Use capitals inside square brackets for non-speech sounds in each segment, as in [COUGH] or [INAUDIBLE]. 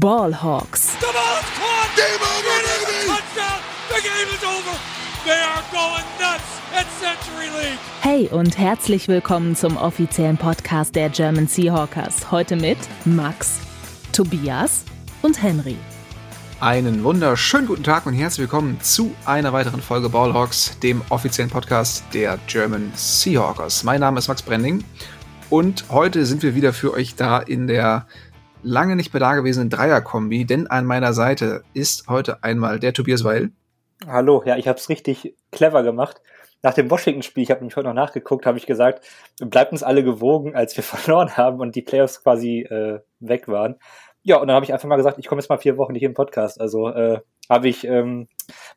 Ballhawks. The ball's caught. Game over, baby. Touchdown. The game is over. They are going nuts at Century League. Hey und herzlich willkommen zum offiziellen Podcast der German Seahawkers. Heute mit Max, Tobias und Henry. Einen wunderschönen guten Tag und herzlich willkommen zu einer weiteren Folge Ballhawks, dem offiziellen Podcast der German Seahawkers. Mein Name ist Max Brending und heute sind wir wieder für euch da in der lange nicht mehr dagewesenen Dreierkombi, denn an meiner Seite ist heute einmal der Tobias Weil. Hallo, ja, ich habe es richtig clever gemacht. Nach dem Washington-Spiel, ich habe nämlich heute noch nachgeguckt, habe ich gesagt, bleibt uns alle gewogen, als wir [LAUGHS] verloren haben und die Playoffs quasi äh, weg waren. Ja, und dann habe ich einfach mal gesagt, ich komme jetzt mal vier Wochen nicht im Podcast. Also äh, habe ich ähm,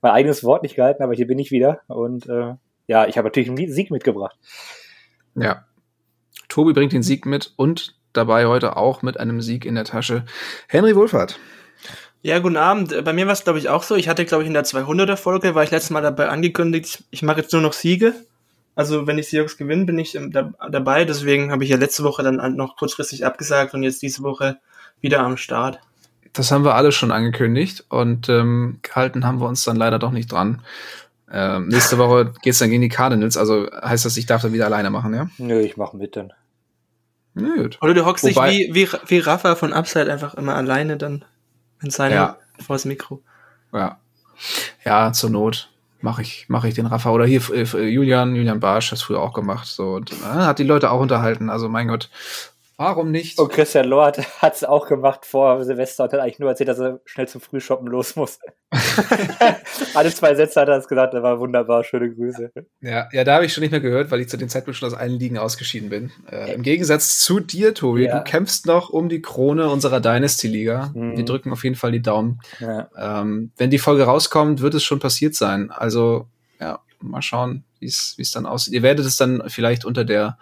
mein eigenes Wort nicht gehalten, aber hier bin ich wieder. Und äh, ja, ich habe natürlich einen Sieg mitgebracht. Ja. Tobi bringt den Sieg mit und dabei heute auch mit einem Sieg in der Tasche. Henry Wohlfahrt. Ja, guten Abend. Bei mir war es, glaube ich, auch so. Ich hatte, glaube ich, in der 200er Folge, war ich letztes Mal dabei angekündigt, ich mache jetzt nur noch Siege. Also, wenn ich Seahawks gewinne, bin ich ähm, da, dabei. Deswegen habe ich ja letzte Woche dann noch kurzfristig abgesagt und jetzt diese Woche wieder am Start. Das haben wir alle schon angekündigt und ähm, gehalten haben wir uns dann leider doch nicht dran. Ähm, nächste Woche geht's dann gegen die Cardinals, also heißt das, ich darf dann wieder alleine machen, ja? Nö, ich mache mit dann. Gut. Oder du hockst Wobei- dich wie, wie, wie Rafa von Upside einfach immer alleine dann in seinem Ja. vors Mikro. Ja. Ja, zur Not mache ich, mach ich den Rafa. Oder hier äh, Julian, Julian Barsch hat es früher auch gemacht. So, und äh, hat die Leute auch unterhalten. Also mein Gott, warum nicht? Und Christian Lord hat es auch gemacht vor Silvester und hat eigentlich nur erzählt, dass er schnell zum Frühshoppen los muss. [LAUGHS] Alle zwei Sätze hat er es gesagt, das war wunderbar, schöne Grüße. Ja, ja, da habe ich schon nicht mehr gehört, weil ich zu dem Zeitpunkt schon aus allen Ligen ausgeschieden bin. Äh, Im Gegensatz zu dir, Tobi, Ja. du kämpfst noch um die Krone unserer Dynasty-Liga. Mhm. Wir drücken auf jeden Fall die Daumen. Ja. Ähm, wenn die Folge rauskommt, wird es schon passiert sein. Also, ja, mal schauen, wie es dann aussieht. Ihr werdet es dann vielleicht unter der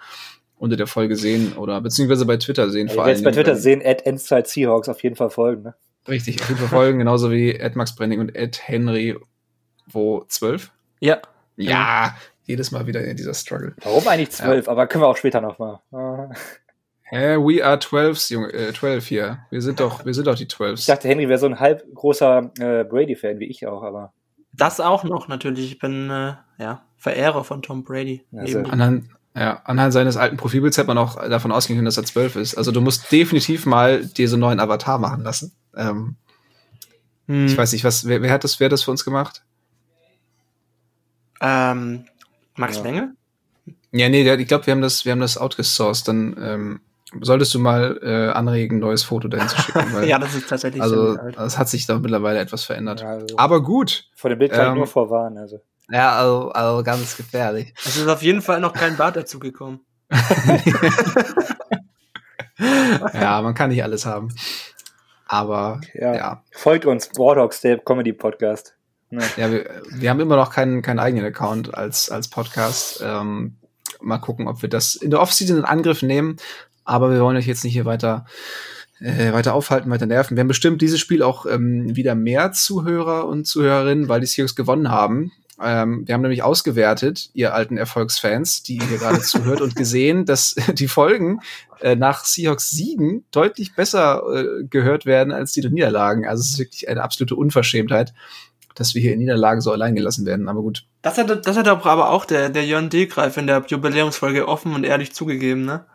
unter der Folge sehen oder beziehungsweise bei Twitter sehen. Ihr werdet es bei Dingen, Twitter sehen, at Endzeit Seahawks auf jeden Fall folgen. Ne? Richtig, auf jeden Fall folgen, genauso wie Ed Max Brenning und Ed Henry, wo 12? Ja. Ja, jedes Mal wieder in dieser Struggle. Warum eigentlich zwölf? Aber können wir auch später nochmal. [LAUGHS] Hä, we are 12s, Junge, äh, 12 hier. Wir sind doch, wir sind doch die 12s. Ich dachte, Henry wäre so ein halb großer äh, Brady-Fan wie ich auch, aber Das auch noch natürlich. Ich bin äh, ja Verehrer von Tom Brady. Ja, sehr Anhand, ja, anhand seines alten Profilbilds hätte man auch davon ausgehen können, dass er 12 ist. Also du musst definitiv mal dir so einen neuen Avatar machen lassen. Ähm, Hm, Ich weiß nicht, was, wer, wer hat das, wer hat das für uns gemacht? ähm, Max Ja. Menge? Ja, nee, der, ich glaube, wir haben das, wir haben das outgesourced. Dann ähm, solltest du mal äh, anregen, ein neues Foto dahin zu schicken. [LAUGHS] Weil, Ja, das ist tatsächlich also alt. es hat sich doch mittlerweile etwas verändert. ja, also, Aber gut. vor dem Bild kann ähm, ich nur vorwarnen. Also. Ja, also, also ganz gefährlich. Es ist auf jeden Fall noch kein Bart dazu gekommen. [LAUGHS] ja, man kann nicht alles haben. Aber Ja. ja, Folgt uns, Wardogs, der Comedy-Podcast. Ne? ja, wir, wir haben immer noch keinen, keinen eigenen Account als, als Podcast. Ähm, mal gucken, ob wir das in der Offseason in Angriff nehmen. Aber wir wollen euch jetzt nicht hier weiter, äh, weiter aufhalten, weiter nerven. Wir haben bestimmt dieses Spiel auch ähm, wieder mehr Zuhörer und Zuhörerinnen, weil die Seahawks gewonnen haben. Ähm, wir haben nämlich ausgewertet, ihr alten Erfolgsfans, die ihr hier gerade [LAUGHS] zuhört, und gesehen, dass [LAUGHS] die Folgen äh, nach Seahawks Siegen deutlich besser äh, gehört werden als die der Niederlagen. Also es ist wirklich eine absolute Unverschämtheit, dass wir hier in Niederlagen so allein gelassen werden. Aber gut. Das hat, das hat aber auch der, der Jörn Degreif in der Jubiläumsfolge offen und ehrlich zugegeben, ne?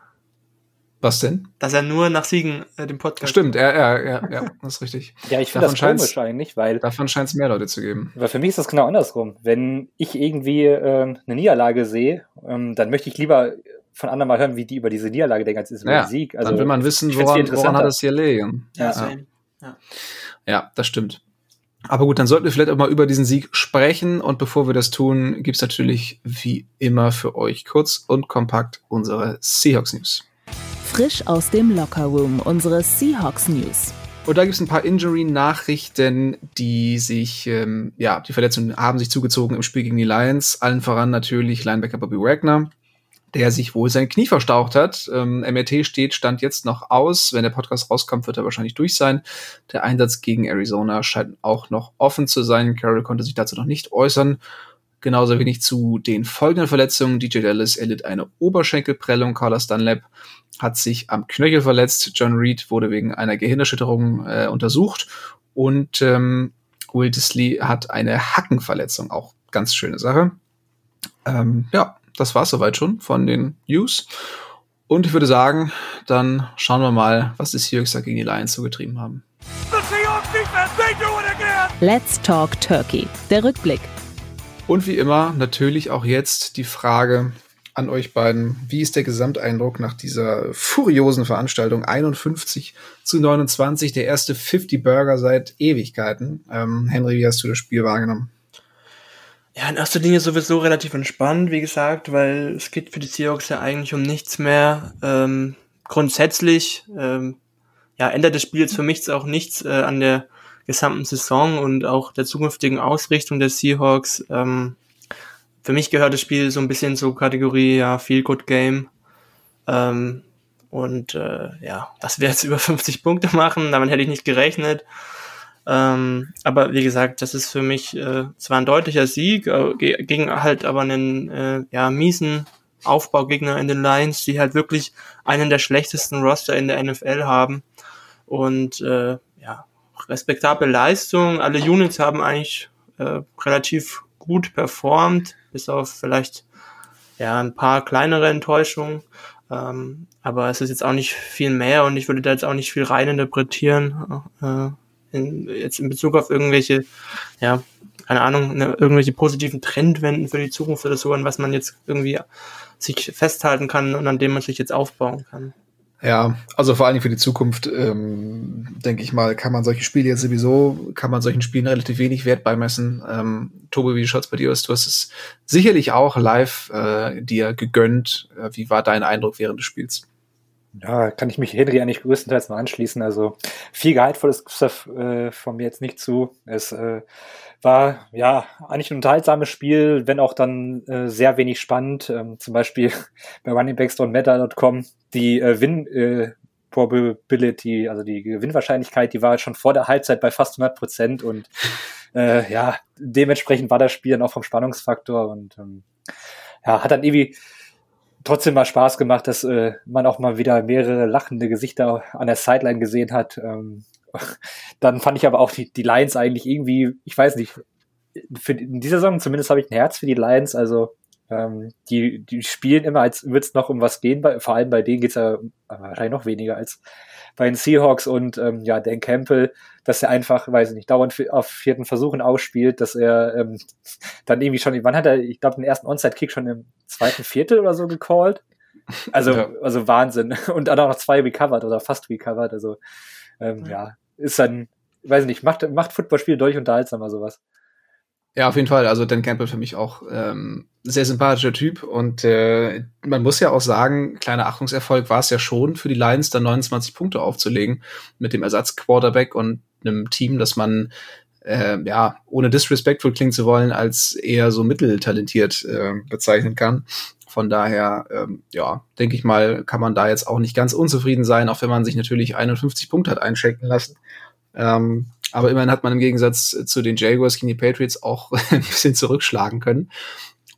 Was denn? Dass er nur nach Siegen äh, den Podcast. Stimmt, ja, ja, ja, ja, das ist richtig. [LAUGHS] Ja, ich finde Davon das komisch eigentlich, weil, Davon scheint es mehr Leute zu geben. weil für mich ist das genau andersrum. Wenn ich irgendwie äh, eine Niederlage sehe, ähm, dann möchte ich lieber von anderen mal hören, wie die über diese Niederlage denken, als über Ja, den Sieg. Also, Dann will man wissen, woran, woran hat es hier liegen. Ja, Ja. same. Ja, das stimmt. Aber gut, dann sollten wir vielleicht auch mal über diesen Sieg sprechen. Und bevor wir das tun, gibt's natürlich wie immer für euch kurz und kompakt unsere Seahawks News. Frisch aus dem Lockerroom, unsere Seahawks News. Und da gibt's ein paar Injury-Nachrichten, die sich, ähm, ja, die Verletzungen haben sich zugezogen im Spiel gegen die Lions. Allen voran natürlich Linebacker Bobby Wagner, der sich wohl sein Knie verstaucht hat. Ähm, MRT steht, stand jetzt noch aus. Wenn der Podcast rauskommt, wird er wahrscheinlich durch sein. Der Einsatz gegen Arizona scheint auch noch offen zu sein. Carroll konnte sich dazu noch nicht äußern. Genauso wenig zu den folgenden Verletzungen. DJ Dallas erlitt eine Oberschenkelprellung. Carlos Dunlap hat sich am Knöchel verletzt. John Reed wurde wegen einer Gehirnerschütterung äh, untersucht. Und ähm, Will Disley hat eine Hackenverletzung. Auch ganz schöne Sache. Ähm, ja, das war's soweit schon von den News. Und ich würde sagen, dann schauen wir mal, was die Seahawks da gegen die Lions so getrieben haben. Let's Talk Turkey. Der Rückblick. Und wie immer natürlich auch jetzt die Frage an euch beiden. Wie ist der Gesamteindruck nach dieser furiosen Veranstaltung? 51 zu 29, der erste 50 Burger seit Ewigkeiten. Ähm, Henry, wie hast du das Spiel wahrgenommen? Ja, in erster Linie sowieso relativ entspannt, wie gesagt, weil es geht für die Seahawks ja eigentlich um nichts mehr. Ähm, grundsätzlich, ähm, ja, ändert das Spiel jetzt für mich auch nichts äh, an der gesamten Saison und auch der zukünftigen Ausrichtung der Seahawks. Ähm, für mich gehört das Spiel so ein bisschen zur Kategorie ja, Feel Good Game. Ähm, und äh, ja, dass wir jetzt [LAUGHS] über 50 Punkte machen, damit hätte ich nicht gerechnet. Ähm, aber wie gesagt, das ist für mich äh, zwar ein deutlicher Sieg, äh, gegen halt aber einen äh, ja, miesen Aufbaugegner in den Lions, die halt wirklich einen der schlechtesten Roster in der NFL haben. Und äh, respektable Leistung. Alle Units haben eigentlich äh, relativ gut performt, bis auf vielleicht ja ein paar kleinere Enttäuschungen. Ähm, aber es ist jetzt auch nicht viel mehr und ich würde da jetzt auch nicht viel reininterpretieren. Äh, in, jetzt in Bezug auf irgendwelche, ja, keine Ahnung, ne, irgendwelche positiven Trendwenden für die Zukunft oder so, an was man jetzt irgendwie sich festhalten kann und an dem man sich jetzt aufbauen kann. Ja, also vor allem für die Zukunft, ähm, denke ich mal, kann man solche Spiele jetzt sowieso, kann man solchen Spielen relativ wenig Wert beimessen. Ähm, Tobi, wie schaut's bei dir aus? Du hast es sicherlich auch live äh, dir gegönnt. Äh, wie war dein Eindruck während des Spiels? Ja, kann ich mich Henry eigentlich größtenteils mal anschließen. Also viel gehaltvolles äh, von mir jetzt nicht zu. Es äh, war ja eigentlich ein unterhaltsames Spiel, wenn auch dann äh, sehr wenig spannend. Ähm, zum Beispiel [LAUGHS] bei runningbacks.meta.com die äh, Win äh, Probability, also die Gewinnwahrscheinlichkeit, die war schon vor der Halbzeit bei fast 100 Prozent und äh, ja, dementsprechend war das Spiel dann auch vom Spannungsfaktor und ähm, ja, hat dann irgendwie trotzdem mal Spaß gemacht, dass äh, man auch mal wieder mehrere lachende Gesichter an der Sideline gesehen hat. Ähm, [LAUGHS] dann fand ich aber auch die, die Lions eigentlich irgendwie, ich weiß nicht, für in dieser Saison zumindest habe ich ein Herz für die Lions. Also ähm, die, die spielen immer, als würde es noch um was gehen. Bei, vor allem bei denen geht es ja wahrscheinlich noch weniger als bei den Seahawks und ähm, ja, Dan Campbell, dass er einfach, weiß ich nicht, dauernd auf vierten Versuchen ausspielt, dass er ähm, [LAUGHS] dann irgendwie schon, wann hat er, ich glaube, den ersten Onside-Kick schon im zweiten Viertel oder so gecallt. Also, ja. also Wahnsinn. [LAUGHS] Und dann auch noch zwei recovered oder fast recovered. Also ähm, ja. ja, ist dann, weiß nicht, macht, macht Footballspiel durch unterhaltsamer sowas. Ja, auf jeden Fall. Also Dan Campbell für mich auch ähm, sehr sympathischer Typ und äh, man muss ja auch sagen, kleiner Achtungserfolg war es ja schon für die Lions, da 29 Punkte aufzulegen mit dem Ersatz-Quarterback und einem Team, das man äh, ja ohne disrespectful klingen zu wollen als eher so mitteltalentiert äh, bezeichnen kann. Von daher, ähm, ja, denke ich mal, kann man da jetzt auch nicht ganz unzufrieden sein, auch wenn man sich natürlich 51 Punkte hat einschenken lassen. Ähm, aber immerhin hat man im Gegensatz zu den Jaguars gegen die Patriots auch [LAUGHS] ein bisschen zurückschlagen können.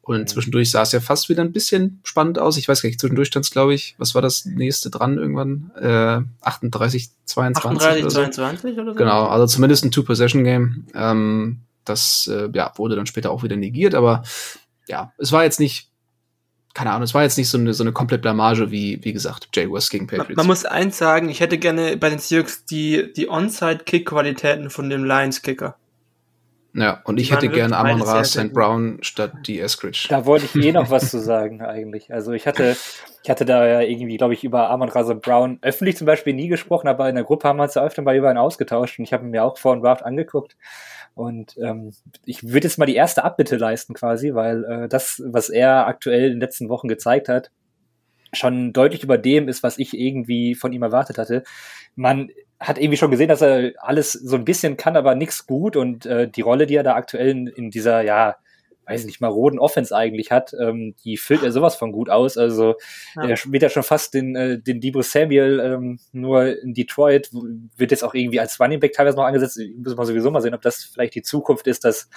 Und zwischendurch sah es ja fast wieder ein bisschen spannend aus. Ich weiß gar nicht, zwischendurch stand es, glaube ich, was war das nächste dran irgendwann? Äh, 38, 22 38, oder so. 22 oder so? Genau, also zumindest ein Two-Possession-Game. Ähm, das äh, ja, wurde dann später auch wieder negiert, aber ja, es war jetzt nicht keine Ahnung, es war jetzt nicht so eine, so eine komplett Blamage wie, wie gesagt, Jaguars gegen Patriots. Man, man muss eins sagen, ich hätte gerne bei den Seahawks die, die Onside-Kick-Qualitäten von dem Lions-Kicker. Ja, und ich hätte gerne Amon Ra St. Brown statt die Eskridge. Da wollte ich eh noch was [LAUGHS] zu sagen, eigentlich. Also ich hatte, ich hatte da ja irgendwie, glaube ich, über Amon Ra St. Brown öffentlich zum Beispiel nie gesprochen, aber in der Gruppe haben wir uns ja öfter mal über ihn ausgetauscht und ich habe ihn mir auch vor dem Draft angeguckt. Und ähm, ich würde jetzt mal die erste Abbitte leisten quasi, weil äh, das, was er aktuell in den letzten Wochen gezeigt hat, schon deutlich über dem ist, was ich irgendwie von ihm erwartet hatte. Man hat irgendwie schon gesehen, dass er alles so ein bisschen kann, aber nichts gut und äh, die Rolle, die er da aktuell in, in dieser, ja, weiß nicht, maroden Offense eigentlich hat, ähm, die füllt er sowas von gut aus. Also ja. er spielt ja schon fast den, äh, den Debo Samuel, ähm, nur in Detroit wird jetzt auch irgendwie als Running Back teilweise noch angesetzt. Muss man sowieso mal sehen, ob das vielleicht die Zukunft ist, dass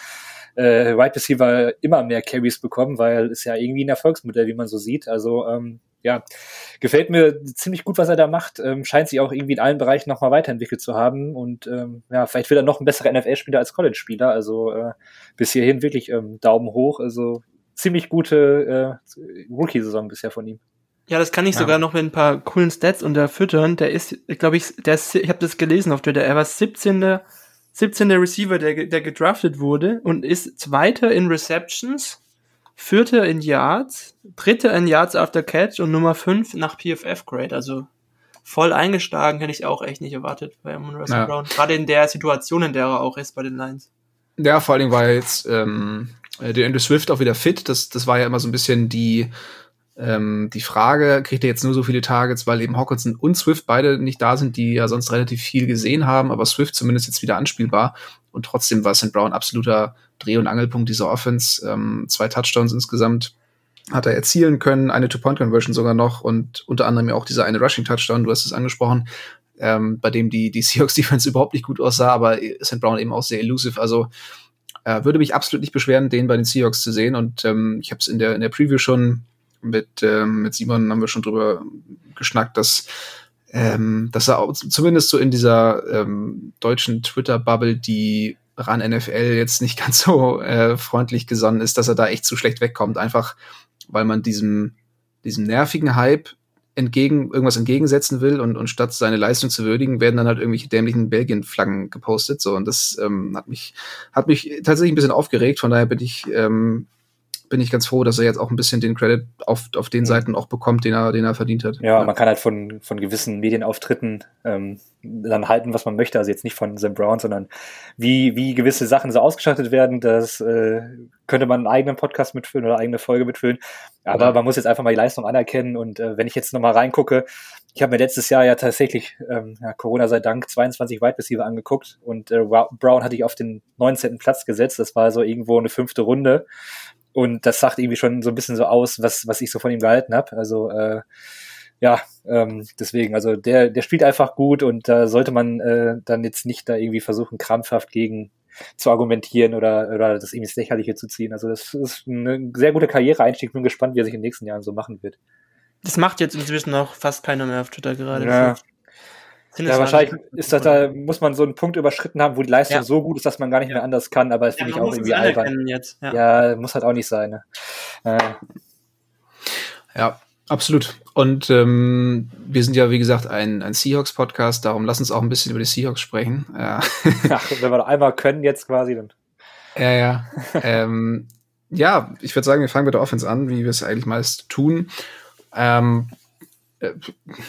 äh, Wide Receiver immer mehr Carries bekommen, weil es ja irgendwie ein Erfolgsmodell, wie man so sieht. Also ähm, ja, gefällt mir ziemlich gut, was er da macht. Ähm, scheint sich auch irgendwie in allen Bereichen nochmal weiterentwickelt zu haben. Und ähm, ja, vielleicht wird er noch ein besserer NFL-Spieler als College-Spieler. Also äh, bis hierhin wirklich ähm, Daumen hoch. Also ziemlich gute äh, Rookie-Saison bisher von ihm. Ja, das kann ich ja. sogar noch mit ein paar coolen Stats unterfüttern. Der ist, glaube ich, der ist, ich habe das gelesen auf Twitter, er war 17. 17. Receiver, der, der gedraftet wurde und ist Zweiter in Receptions Vierter in Yards, Dritter in Yards after Catch und Nummer 5 nach PFF Grade. Also voll eingeschlagen, hätte ich auch echt nicht erwartet bei Amon ja. Brown. Gerade in der Situation, in der er auch ist bei den Lions. Ja, vor allen Dingen war jetzt ähm, der Andrew Swift auch wieder fit. Das, das war ja immer so ein bisschen die, ähm, die Frage, kriegt er jetzt nur so viele Targets, weil eben Hawkinson und Swift beide nicht da sind, die ja sonst relativ viel gesehen haben, aber Swift zumindest jetzt wieder anspielbar. Und trotzdem war St. Brown absoluter Dreh- und Angelpunkt dieser Offense. Ähm, zwei Touchdowns insgesamt hat er erzielen können, eine Two-Point-Conversion sogar noch und unter anderem ja auch dieser eine Rushing-Touchdown, du hast es angesprochen, ähm, bei dem die, die Seahawks-Defense [LAUGHS] überhaupt nicht gut aussah, aber St. Brown eben auch sehr elusive. Also äh, würde mich absolut nicht beschweren, den bei den Seahawks zu sehen. Und ähm, ich habe es in der, in der Preview schon mit, ähm, mit Simon haben wir schon drüber geschnackt, dass ähm, dass er auch, zumindest so in dieser ähm, deutschen Twitter-Bubble, die ran NFL jetzt nicht [LAUGHS] ganz so äh, freundlich gesonnen ist, dass er da echt zu schlecht wegkommt, einfach weil man diesem, diesem nervigen Hype entgegen, irgendwas entgegensetzen will und, und statt seine Leistung zu würdigen, werden dann halt irgendwelche dämlichen Belgien-Flaggen gepostet. So, und das ähm, hat mich, hat mich tatsächlich ein bisschen aufgeregt. Von daher bin ich ähm, bin ich ganz froh, dass er jetzt auch ein bisschen den Credit auf, auf den mhm. Seiten auch bekommt, den er, den er verdient hat. Ja, ja. man kann halt von, von gewissen Medienauftritten ähm, dann halten, was man möchte. Also jetzt nicht von Sam Brown, sondern wie, wie gewisse Sachen so ausgeschaltet werden. Das äh, könnte man einen eigenen Podcast mitfüllen oder eigene Folge mitfüllen. Aber ja. man muss jetzt einfach mal die Leistung anerkennen. Und äh, wenn ich jetzt nochmal reingucke, ich habe mir letztes Jahr ja tatsächlich, ähm, ja, Corona sei Dank, 22 Wide Receiver angeguckt und äh, Brown hatte ich auf den 19. Platz gesetzt. Das war so irgendwo eine fünfte Runde. Und das sagt irgendwie schon so ein bisschen so aus, was, was ich so von ihm gehalten habe. Also äh, ja, ähm, deswegen, also der, der spielt einfach gut und da sollte man äh, dann jetzt nicht da irgendwie versuchen, krampfhaft gegen zu argumentieren oder, oder das irgendwie ins Lächerliche zu ziehen. Also das ist ein sehr guter Karriereeinstieg. Bin gespannt, wie er sich in den nächsten Jahren so machen wird. Das macht jetzt inzwischen noch fast keiner mehr auf Twitter gerade. Ja, ja, wahrscheinlich ist das da, muss man so einen Punkt überschritten haben, wo die Leistung ja. so gut ist, dass man gar nicht mehr anders kann, aber das ja, finde ich auch irgendwie albern. Jetzt. Ja. ja. muss halt auch nicht sein. Ne? Äh. Ja, absolut. Und ähm, wir sind ja, wie gesagt, ein, ein Seahawks-Podcast, darum lass uns auch ein bisschen über die Seahawks sprechen. Ja. [LAUGHS] Ach, wenn wir noch einmal können jetzt quasi, dann. Ja, ja. ähm, ja, ich würde sagen, wir fangen mit der Offense an, wie wir es eigentlich meist tun. Ähm, äh,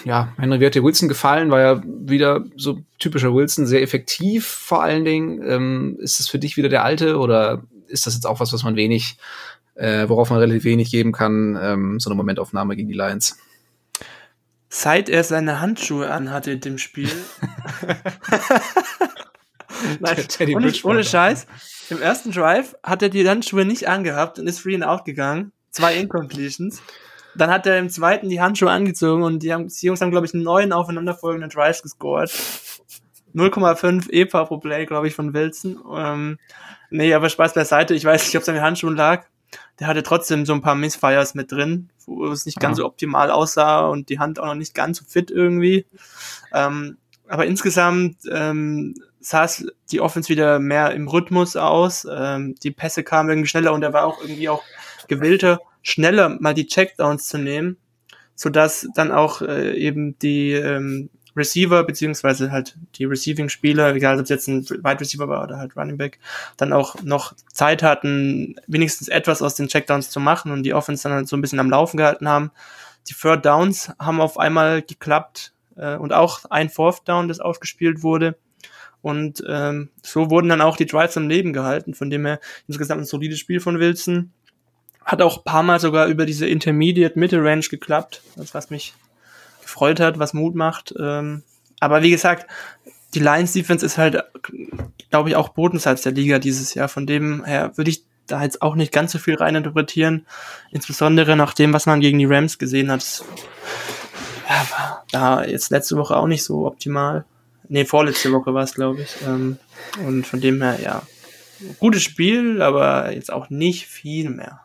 ja, Henry, wie hat dir Wilson gefallen? War ja wieder so typischer Wilson, sehr effektiv vor allen Dingen. Ähm, ist es für dich wieder der alte oder ist das jetzt auch was, was man wenig, äh, worauf man relativ wenig geben kann, ähm, so eine Momentaufnahme gegen die Lions? Seit er seine Handschuhe anhatte in dem Spiel. [LAUGHS] Nein, ohne, ohne Scheiß. Im ersten Drive hat er die Handschuhe nicht angehabt und ist free and out gegangen. Zwei Incompletions. Dann hat er im zweiten die Handschuhe angezogen und die, haben, die Jungs haben, glaube ich, neun aufeinanderfolgende Drives gescored. 0,5 EPA pro Play, glaube ich, von Wilson. Ähm, nee, aber Spaß beiseite. Ich weiß nicht, ob es an den Handschuhen lag. Der hatte trotzdem so ein paar Missfires mit drin, wo es nicht ganz so optimal aussah und die Hand auch noch nicht ganz so fit irgendwie. Ähm, aber insgesamt ähm, sah es die Offense wieder mehr im Rhythmus aus. Ähm, die Pässe kamen irgendwie schneller und er war auch irgendwie auch gewillter schneller mal die Checkdowns zu nehmen, so dass dann auch äh, eben die ähm, Receiver beziehungsweise halt die Receiving-Spieler, egal ob es jetzt ein Wide Receiver war oder halt Running Back, dann auch noch Zeit hatten, wenigstens etwas aus den Checkdowns zu machen und die Offense dann halt so ein bisschen am Laufen gehalten haben. Die Third Downs haben auf einmal geklappt äh, und auch ein Fourth Down, das ausgespielt wurde. Und ähm, so wurden dann auch die Drives am Leben gehalten, von dem her insgesamt ein solides Spiel von Wilson. Hat auch ein paar Mal sogar über diese Intermediate Middle Range geklappt, was mich gefreut hat, was Mut macht. Ähm, aber wie gesagt, die Lions Defense ist halt, glaube ich, auch Bodensalz der Liga dieses Jahr. Von dem her würde ich da jetzt auch nicht ganz so viel reininterpretieren. Insbesondere nach dem, was man gegen die Rams gesehen hat. Ja, war da jetzt letzte Woche auch nicht so optimal. Nee, vorletzte Woche war es, glaube ich. Ähm, und von dem her, ja, gutes Spiel, aber jetzt auch nicht viel mehr.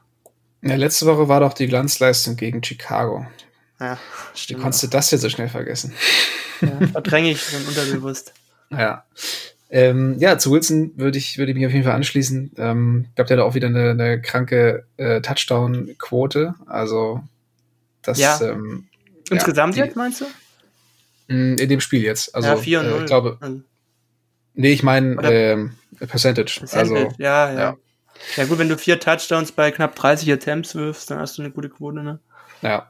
Ja, letzte Woche war doch die Glanzleistung gegen Chicago. Ja, Wie konntest du das jetzt so schnell vergessen? Ja, verdränge ich dann unterbewusst. [LAUGHS] Ja. Ähm, ja, zu Wilson würde ich, würde ich mich auf jeden Fall anschließen. Ähm, ich glaube, der hat auch wieder eine, eine kranke äh, Touchdown-Quote. Also, das, Ja. ähm, Insgesamt ja, jetzt, meinst du? die- mh, in dem Spiel jetzt. Also, ja, 4 und äh, 0. ich glaube, Also, nee, ich meine, Oder- ähm, Percentage. Also, Percentage, ja, ja, ja. gut, wenn du vier Touchdowns bei knapp 30 Attempts wirfst, dann hast du eine gute Quote, ne? Ja.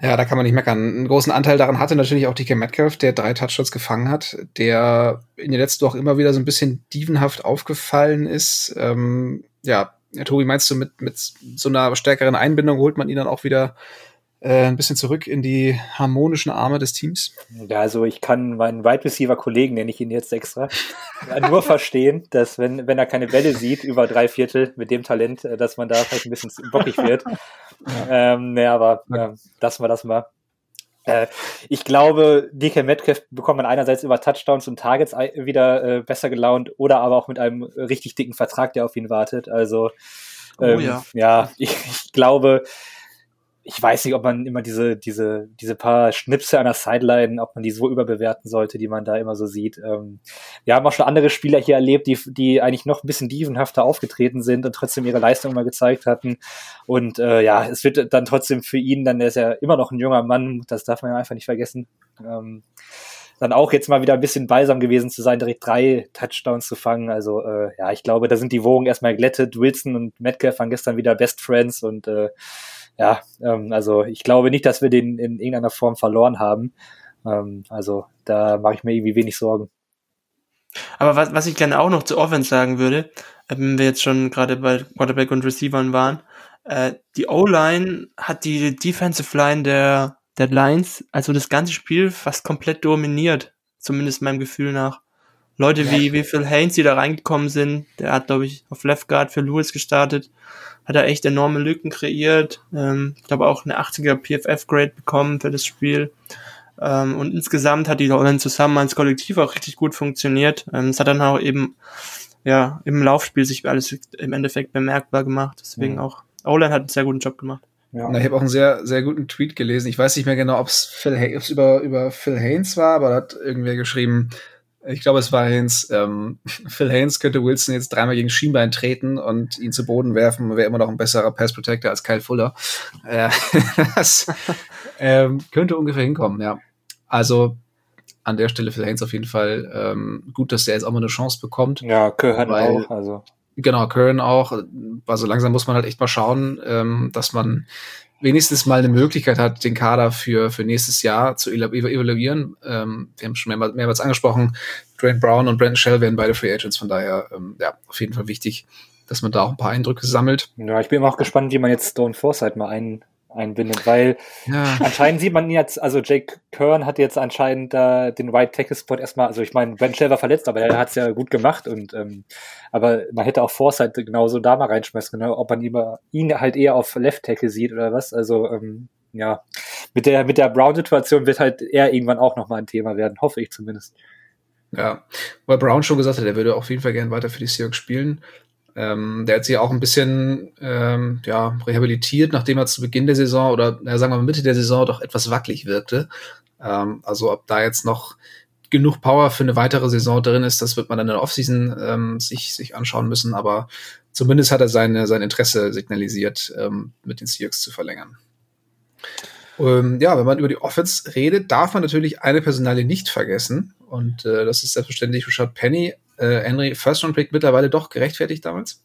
Ja, da kann man nicht meckern. Einen großen Anteil daran hatte natürlich auch DK Metcalf, der drei Touchdowns gefangen hat, der in den letzten Wochen immer wieder so ein bisschen dievenhaft aufgefallen ist. Ähm, ja, ja, Tobi, meinst du, mit, mit so einer stärkeren Einbindung holt man ihn dann auch wieder äh, ein bisschen zurück in die harmonischen Arme des Teams? Ja, also ich kann meinen Wide Receiver Kollegen, nenne ich ihn jetzt extra, nur verstehen, dass wenn, wenn er keine Bälle sieht über drei Viertel mit dem Talent, äh, dass man da vielleicht ein bisschen bockig wird. Ähm, nee, aber ähm, lassen wir das mal. Äh, ich glaube, DK Metcalf bekommt man einerseits über Touchdowns und Targets wieder äh, besser gelaunt oder aber auch mit einem richtig dicken Vertrag, der auf ihn wartet. Also Oh ähm, ja. ja, [LAUGHS] ich, ich glaube, ich weiß nicht, ob man immer diese, diese, diese paar Schnipse an der Sideline, ob man die so überbewerten sollte, die man da immer so sieht. Ähm, wir haben auch schon andere Spieler hier erlebt, die, die eigentlich noch ein bisschen dievenhafter aufgetreten sind und trotzdem ihre Leistung mal gezeigt hatten. Und äh, ja, es wird dann trotzdem für ihn, dann ist ja immer noch ein junger Mann, das darf man ja einfach nicht vergessen. Ähm, dann auch jetzt mal wieder ein bisschen balsam gewesen zu sein, direkt drei Touchdowns zu fangen. Also äh, ja, ich glaube, da sind die Wogen erstmal glättet. Wilson und Metcalf waren gestern wieder Best Friends und äh, ja, ähm, also ich glaube nicht, dass wir den in irgendeiner Form verloren haben. Ähm, also da mache ich mir irgendwie wenig Sorgen. Aber was, was ich gerne auch noch zu Offense sagen würde, äh, wenn wir jetzt schon gerade bei Quarterback und Receivern waren, äh, die O-Line hat die Defensive Line der, der Lions, also das ganze Spiel fast komplett dominiert, zumindest meinem Gefühl nach. Leute wie, wie Phil Haynes, die da reingekommen sind, der hat, glaube ich, auf Left Guard für Lewis gestartet, hat er echt enorme Lücken kreiert, ähm, ich glaube auch eine 80er PFF-Grade bekommen für das Spiel. Ähm, und insgesamt hat die O-Line zusammen als Kollektiv auch richtig gut funktioniert. Ähm, es hat dann auch eben ja im Laufspiel sich alles im Endeffekt bemerkbar gemacht. Deswegen Mhm. auch O-Line hat einen sehr guten Job gemacht. Ja. Na, ich habe auch einen sehr, sehr guten Tweet gelesen. Ich weiß nicht mehr genau, ob es über, über Phil Haynes war, aber da hat irgendwer geschrieben, ich glaube, es war Haynes, ähm, [LAUGHS] Phil Haynes könnte Wilson jetzt dreimal gegen Schienbein treten und ihn zu Boden werfen, wäre immer noch ein besserer Pass Protector als Kyle Fuller. Äh, [LAUGHS] das ähm, könnte ungefähr hinkommen, ja. Also an der Stelle Phil Haynes auf jeden Fall ähm, gut, dass er jetzt auch mal eine Chance bekommt. Ja, Köhn auch. Also Genau, Kern auch. Also langsam muss man halt echt mal schauen, ähm, dass man wenigstens mal eine Möglichkeit hat, den Kader für, für nächstes Jahr zu evaluieren. Ähm, wir haben schon mehrmals, mehrmals angesprochen, Dwayne Brown und Brandon Shell werden beide Free Agents, von daher ähm, ja, auf jeden Fall wichtig, dass man da auch ein paar Eindrücke sammelt. ja, ich bin auch gespannt, wie man jetzt Stone Forsythe mal ein, einbindet, weil Ja, anscheinend sieht man ihn jetzt, also Jake Kern hat jetzt anscheinend da den Right Tackle Spot erstmal, also ich meine, Ben Shell war verletzt, aber er hat es ja gut gemacht und ähm, aber man hätte auch Forsythe genauso da mal reinschmeißen können, ob man lieber ihn halt eher auf Left Tackle sieht oder was. Also ähm, ja, mit der mit der Brown-Situation wird halt er irgendwann auch nochmal ein Thema werden, hoffe ich zumindest. ja. Weil Brown schon gesagt hat, er würde auf jeden Fall gerne weiter für die Seahawks spielen. Ähm, der hat sich auch ein bisschen ähm, ja, rehabilitiert, nachdem er zu Beginn der Saison oder na, sagen wir mal Mitte der Saison doch etwas wackelig wirkte. Ähm, also ob da jetzt noch genug Power für eine weitere Saison drin ist, das wird man dann in der Offseason ähm, sich, sich anschauen müssen. Aber zumindest hat er seine, sein Interesse signalisiert, ähm, mit den Seahawks zu verlängern. Ähm, ja, wenn man über die Offense redet, darf man natürlich eine Personalie nicht vergessen. Und äh, das ist selbstverständlich Richard Penny. Äh, Henry, First Round Pick mittlerweile doch gerechtfertigt damals?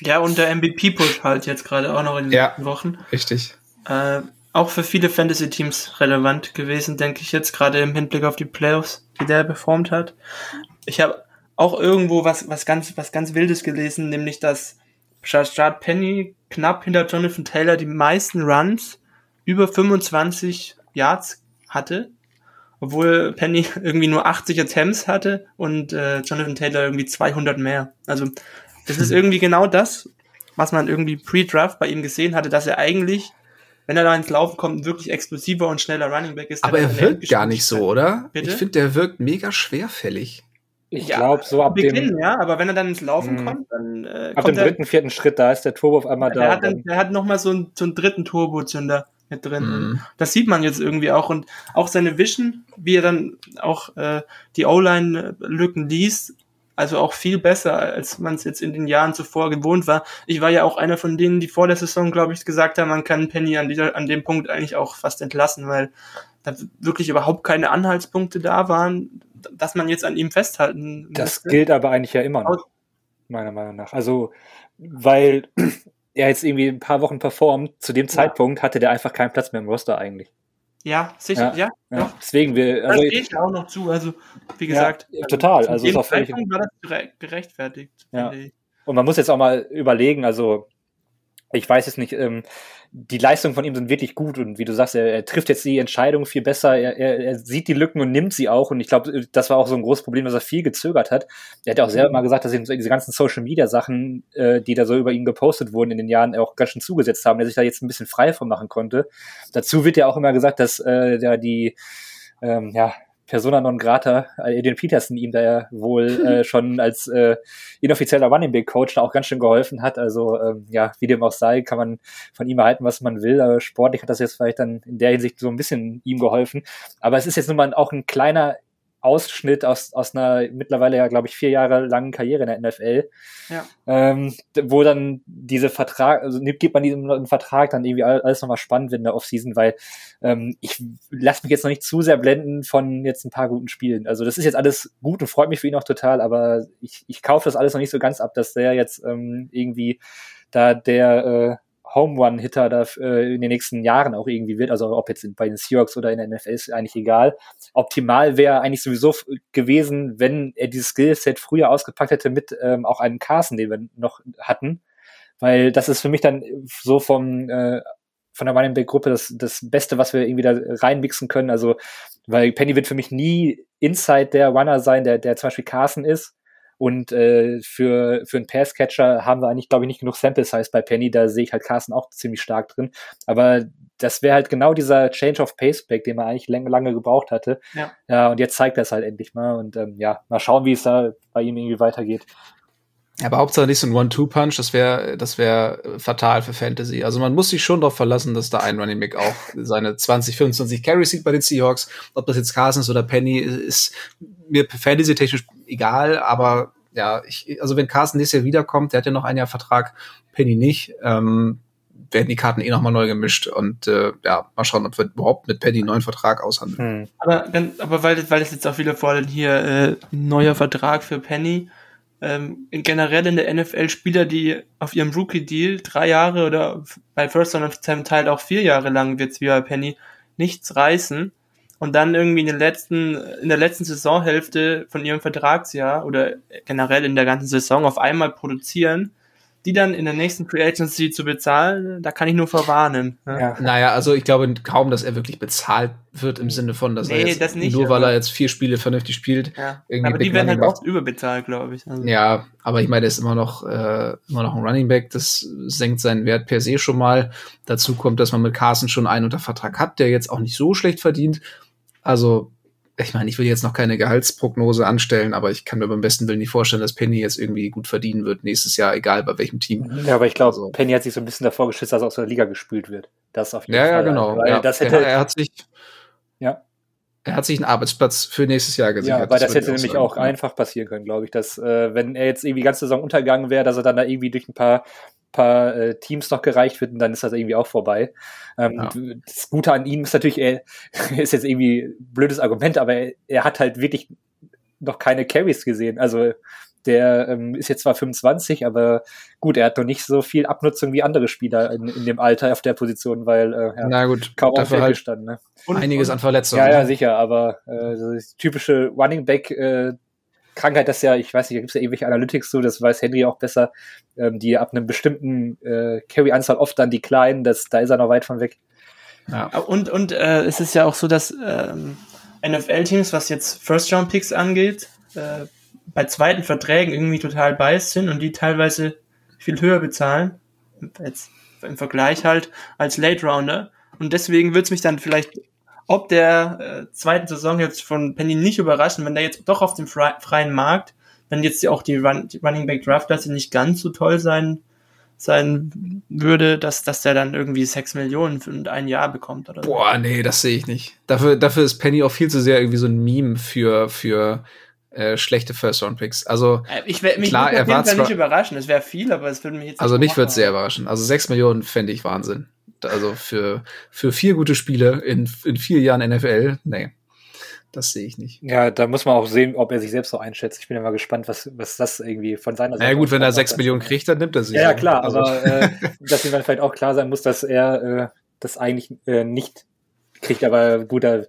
Ja, und der MVP-Push halt jetzt gerade auch noch in den Ja. letzten Wochen. Richtig. Äh, auch für viele Fantasy-Teams relevant gewesen, denke ich jetzt, gerade im Hinblick auf die Playoffs, wie der performt hat. Ich habe auch irgendwo was, was ganz, was ganz Wildes gelesen, nämlich dass Rashad Penny knapp hinter Jonathan Taylor die meisten Runs über 25 Yards hatte, obwohl Penny [LAUGHS] irgendwie nur 80 Attempts hatte und äh, Jonathan Taylor irgendwie 200 mehr. Also das ist [LAUGHS] irgendwie genau das, was man irgendwie pre-Draft bei ihm gesehen hatte, dass er eigentlich, wenn er da ins Laufen kommt, ein wirklich explosiver und schneller Running Back ist. Aber er wirkt gar nicht so, oder? Bitte? Ich finde, der wirkt mega schwerfällig. Ich Ja, glaube, so ab Beginn, dem, ja, aber wenn er dann ins Laufen Mhm. kommt, dann äh, ab kommt dem er, dritten, vierten Schritt, da ist der Turbo auf einmal der da. hat, dann, der hat noch mal so einen, so einen dritten Turbozünder mit drin. Mhm. Das sieht man jetzt irgendwie auch und auch seine Vision, wie er dann auch äh, die O-Line-Lücken liest, also auch viel besser, als man es jetzt in den Jahren zuvor gewohnt war. Ich war ja auch einer von denen, die vor der Saison, glaube ich, gesagt haben, man kann Penny an, dieser, an dem Punkt eigentlich auch fast entlassen, weil da wirklich überhaupt keine Anhaltspunkte da waren, dass man jetzt an ihm festhalten Das müsste. gilt aber eigentlich ja immer noch, meiner Meinung nach. Also, weil er jetzt irgendwie ein paar Wochen performt, zu dem Zeitpunkt hatte der einfach keinen Platz mehr im Roster eigentlich. Ja, sicher, ja. Ja, doch. deswegen, wir, Das also, stehe ich auch noch zu. Also, wie Ja, gesagt, ja, total. Also, dem ist auch völlig- Zeitpunkt war das gere- gerechtfertigt. Ja. finde ich. und man muss jetzt auch mal überlegen, also, ich weiß es nicht, ähm, die Leistungen von ihm sind wirklich gut und wie du sagst, er, er trifft jetzt die Entscheidung viel besser, er, er, er sieht die Lücken und nimmt sie auch und ich glaube, das war auch so ein großes Problem, dass er viel gezögert hat. Er hat ja auch selber mal gesagt, dass ihm diese ganzen Social Media Sachen, äh, die da so über ihn gepostet wurden in den Jahren, auch ganz schön zugesetzt haben, der sich da jetzt ein bisschen frei von machen konnte. Dazu wird ja auch immer gesagt, dass äh, ja die ähm, ja, Persona non grata, äh, Adrian Peterson ihm da ja wohl [LAUGHS] äh, schon als äh, inoffizieller Running Back Coach da auch ganz schön geholfen hat. Also ähm, ja, wie dem auch sei, kann man von ihm erhalten, was man will. Aber sportlich hat das jetzt vielleicht dann in der Hinsicht so ein bisschen ihm geholfen. Aber es ist jetzt nun mal auch ein kleiner Ausschnitt aus, aus einer mittlerweile ja, glaube ich, vier Jahre langen Karriere in der NFL, Ja. ähm, wo dann diese Vertrag, also nimmt- gibt man diesem einen Vertrag dann irgendwie all- alles nochmal spannend wird in der Offseason, weil ähm, ich lasse mich jetzt noch nicht zu sehr blenden von jetzt ein paar guten Spielen. Also das ist jetzt alles gut und freut mich für ihn auch total, aber ich, ich kaufe das alles noch nicht so ganz ab, dass der jetzt ähm, irgendwie da der äh, Home Run Hitter da äh, in den nächsten Jahren auch irgendwie wird. Also ob jetzt bei den Seahawks oder in der NFL ist eigentlich egal. Optimal wäre eigentlich sowieso gewesen, wenn er dieses Skillset früher ausgepackt hätte mit ähm, auch einem Carson, den wir noch hatten. Weil das ist für mich dann so vom äh, von der Running Back Gruppe das, das Beste, was wir irgendwie da reinmixen können. Also, weil Penny wird für mich nie inside der Runner sein, der, der zum Beispiel Carson ist. Und äh, für, für einen Passcatcher haben wir eigentlich, glaube ich, nicht genug Sample Size bei Penny. Da sehe ich halt Carson auch ziemlich stark drin. Aber das wäre halt genau dieser Change of Pace Back, den man eigentlich lange, lange gebraucht hatte. Ja. ja, und jetzt zeigt er es halt endlich mal. Und ähm, ja, mal schauen, wie es da bei ihm irgendwie weitergeht. Aber Hauptsache nicht so ein One-Two-Punch, das wäre das wäre äh, fatal für Fantasy. Also man muss sich schon darauf verlassen, dass da ein Running Back auch seine 20, 25 Carries sieht bei den Seahawks. Ob das jetzt Carson ist oder Penny, ist mir Fantasy-technisch egal, aber ja, ich, also wenn Carson nächstes Jahr wiederkommt, der hat ja noch ein Jahr Vertrag, Penny nicht, ähm, werden die Karten eh nochmal neu gemischt und äh, ja, mal schauen, ob wir überhaupt mit Penny einen neuen Vertrag aushandeln. Hm. Aber, aber weil, weil das jetzt auch viele fordern, hier äh, neuer Vertrag für Penny. Ähm, generell in der NFL Spieler, die auf ihrem Rookie-Deal drei Jahre oder bei First und zum Teil auch vier Jahre lang wird's wie bei Penny nichts reißen und dann irgendwie in den letzten, in der letzten Saisonhälfte von ihrem Vertragsjahr oder generell in der ganzen Saison auf einmal produzieren, die dann in der nächsten Free Agency zu bezahlen, da kann ich nur verwarnen. ne? Ja. Naja, also ich glaube kaum, dass er wirklich bezahlt wird im Sinne von, dass Nee, er jetzt das nicht, nur weil er jetzt vier Spiele vernünftig spielt. Ja. Irgendwie Aber die werden halt oft überbezahlt, glaube ich. Also, Ja, aber ich meine, er ist immer noch, äh, immer noch ein Running Back. Das senkt seinen Wert per se schon mal. Dazu kommt, dass man mit Carson schon einen unter Vertrag hat, der jetzt auch nicht so schlecht verdient. Also, ich meine, ich will jetzt noch keine Gehaltsprognose anstellen, aber ich kann mir beim besten Willen nicht vorstellen, dass Penny jetzt irgendwie gut verdienen wird nächstes Jahr, egal bei welchem Team. Ja, aber ich glaube, Also- Penny hat sich so ein bisschen davor geschützt, dass er aus der Liga gespült wird. Das auf jeden Ja, ja, Fall. genau. Weil ja. das er, hätte, er hat sich, ja, er hat sich einen Arbeitsplatz für nächstes Jahr gesichert. ja, weil das würde hätte ich nämlich sagen. auch einfach passieren können, glaube ich, dass äh, wenn er jetzt irgendwie die ganze Saison untergegangen wäre, dass er dann da irgendwie durch ein paar paar äh, Teams noch gereicht wird und dann ist das irgendwie auch vorbei. Ähm, Ja. Das Gute an ihm ist natürlich, er [LAUGHS] ist jetzt irgendwie ein blödes Argument, aber er, er hat halt wirklich noch keine Carries gesehen. Also der ähm, ist jetzt zwar 25, aber gut, er hat noch nicht so viel Abnutzung wie andere Spieler in, in dem Alter auf der Position, weil äh, ja, Na gut, kaum dafür halt gestanden. Ne? Und- einiges und- an Verletzungen. Ja, ja, ne? sicher, aber äh, typische Running Back äh, Krankheit, das ja, ich weiß nicht, da gibt es ja irgendwelche Analytics zu, das weiß Henry auch besser, ähm, die ab einem bestimmten äh, Carry-Anzahl oft dann decline, das, da ist er noch weit von weg. Ja. Und, und äh, es ist ja auch so, dass ähm, NFL-Teams, was jetzt First-Round-Picks angeht, äh, bei zweiten Verträgen irgendwie total biased sind und die teilweise viel höher bezahlen jetzt im Vergleich halt als Late Rounder. Und deswegen würde es mich dann vielleicht ob der äh, zweiten Saison jetzt von Penny nicht überraschen, wenn der jetzt doch auf dem freien Markt, wenn jetzt auch die, Run die Running Back Draft Klasse nicht ganz so toll sein sein würde, dass, dass der dann irgendwie sechs Millionen für ein Jahr bekommt oder so. Boah, nee, das sehe ich nicht. Dafür, dafür ist Penny auch viel zu sehr irgendwie so ein Meme für, für äh, schlechte First-Round-Picks. Also, äh, ich wär, mich klar, er war nicht überraschen. Es wäre viel, aber es würde mich jetzt Also, nicht würde es sehr überraschen. Also, sechs Millionen fände ich Wahnsinn. Also, für, für vier gute Spiele in, in vier Jahren NFL, nee. Das sehe ich nicht. Ja, da muss man auch sehen, ob er sich selbst so einschätzt. Ich bin ja mal gespannt, was, was das irgendwie von seiner Seite. Ja gut, wenn er sechs Millionen kriegt, dann nimmt er sich. Ja, ja klar, also. aber äh, [LAUGHS] dass ihm dann vielleicht auch klar sein muss, dass er äh, das eigentlich äh, nicht kriegt. Aber gut, da,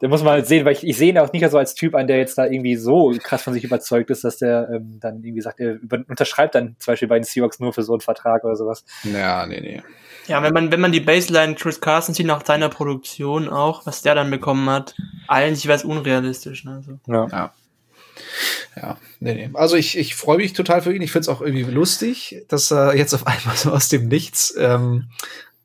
da muss man halt sehen, weil ich, ich sehe ihn auch nicht so als Typ an, der jetzt da irgendwie so krass von sich überzeugt ist, dass der ähm, dann irgendwie sagt, er über, unterschreibt dann zum Beispiel bei den Seahawks nur für so einen Vertrag oder sowas. Ja, nee, nee. Ja, wenn man, wenn man die Baseline Chris Carson sieht, nach seiner Produktion auch, was der dann bekommen hat, eigentlich wäre es unrealistisch. Ne? Also. Ja. ja. Ja, nee, nee. Also ich, ich freue mich total für ihn. Ich finde es auch irgendwie lustig, dass er jetzt auf einmal so aus dem Nichts ähm,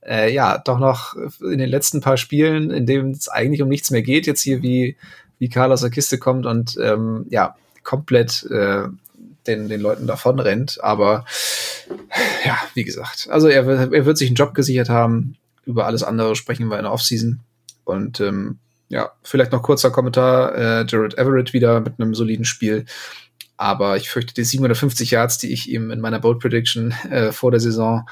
äh, ja doch noch in den letzten paar Spielen, in denen es eigentlich um nichts mehr geht, jetzt hier wie, wie Karl aus der Kiste kommt und ähm, ja, komplett äh, den, den Leuten davon rennt. Aber ja, wie gesagt, also er, er wird sich einen Job gesichert haben. Über alles andere sprechen wir in der Offseason. Und ähm, ja, vielleicht noch kurzer Kommentar. Äh, Jared Everett wieder mit einem soliden Spiel. Aber ich fürchte, die 750 Yards, die ich ihm in meiner Bold Prediction äh, vor der Saison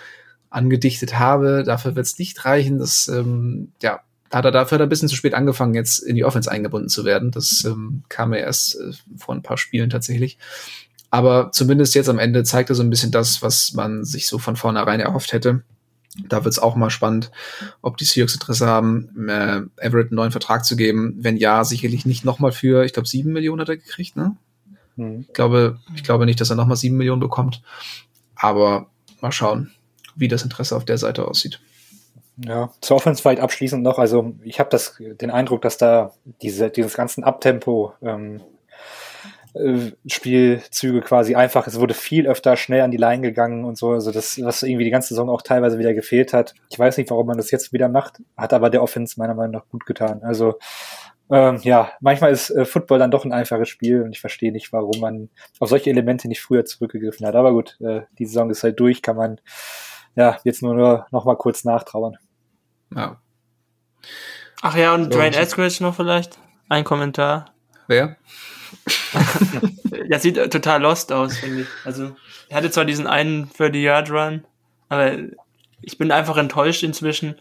angedichtet habe, dafür wird es nicht reichen. Das, ähm, ja, hat er dafür hat er ein bisschen zu spät angefangen, jetzt in die Offense eingebunden zu werden. Das ähm, kam ja erst äh, vor ein paar Spielen tatsächlich. Aber zumindest jetzt am Ende zeigt er so ein bisschen das, was man sich so von vornherein erhofft hätte. Da wird es auch mal spannend, ob die Seahawks Interesse haben, äh, Everett einen neuen Vertrag zu geben. Wenn ja, sicherlich nicht nochmal für, ich glaube, sieben Millionen hat er gekriegt, ne? Mhm. Ich, glaube, ich glaube nicht, dass er nochmal sieben Millionen bekommt. Aber mal schauen, wie das Interesse auf der Seite aussieht. Ja, zur Offense vielleicht abschließend noch. Also ich habe das den Eindruck, dass da diese, dieses ganzen Abtempo ähm, äh, Spielzüge quasi einfach. Es wurde viel öfter schnell an die Line gegangen und so. Also das, was irgendwie die ganze Saison auch teilweise wieder gefehlt hat. Ich weiß nicht, warum man das jetzt wieder macht, hat aber der Offense meiner Meinung nach gut getan. Also ähm, ja, manchmal ist äh, Football dann doch ein einfaches Spiel und ich verstehe nicht, warum man auf solche Elemente nicht früher zurückgegriffen hat. Aber gut, äh, die Saison ist halt durch, kann man ja jetzt nur, nur noch mal kurz nachtrauern. Ja. Ach ja, und so, Dwayne Eskridge noch vielleicht? Ein Kommentar. Wer? Ja, sieht total lost aus, finde ich. Also, er hatte zwar diesen einen 30-Yard-Run, aber ich bin einfach enttäuscht inzwischen,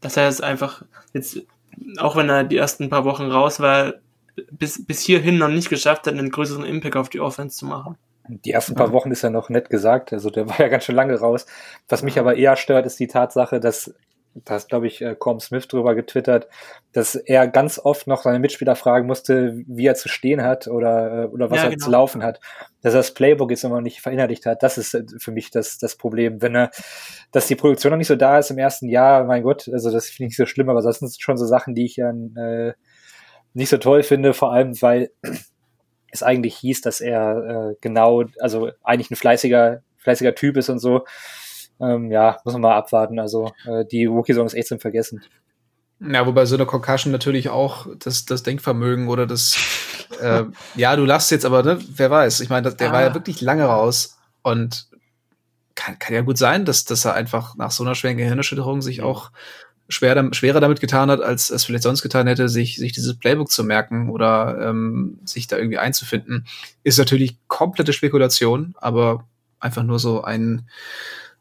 dass er es einfach jetzt, auch wenn er die ersten paar Wochen raus war, bis, bis hierhin noch nicht geschafft hat, einen größeren Impact auf die Offense zu machen. Die ersten paar Wochen ist ja noch nett gesagt, also der war ja ganz schön lange raus. Was mich aber eher stört, ist die Tatsache, dass da ist, glaube ich, äh, Com Smith drüber getwittert, dass er ganz oft noch seine Mitspieler fragen musste, wie er zu stehen hat oder, äh, oder was ja, er genau. zu laufen hat. Dass er das Playbook jetzt immer noch nicht verinnerlicht hat, das ist äh, für mich das, das Problem. Wenn er, dass die Produktion noch nicht so da ist im ersten Jahr, mein Gott, also das finde ich nicht so schlimm, aber das sind schon so Sachen, die ich dann äh, nicht so toll finde, vor allem, weil [CLEARS THROAT] es eigentlich hieß, dass er äh, genau, also eigentlich ein fleißiger, fleißiger Typ ist und so ähm, ja, muss man mal abwarten. Also äh, die Rookie-Saison ist echt zum Vergessen. Ja, wobei so eine Concussion natürlich auch das, das Denkvermögen oder das, [LAUGHS] äh, ja, du lachst jetzt, aber ne, wer weiß. Ich meine, der ah. war ja ah. wirklich lange raus und kann, kann ja gut sein, dass, dass er einfach nach so einer schweren Gehirnerschütterung sich auch schwer, schwerer damit getan hat, als es vielleicht sonst getan hätte, sich, sich dieses Playbook zu merken oder ähm, sich da irgendwie einzufinden. Ist natürlich komplette Spekulation, aber einfach nur so ein,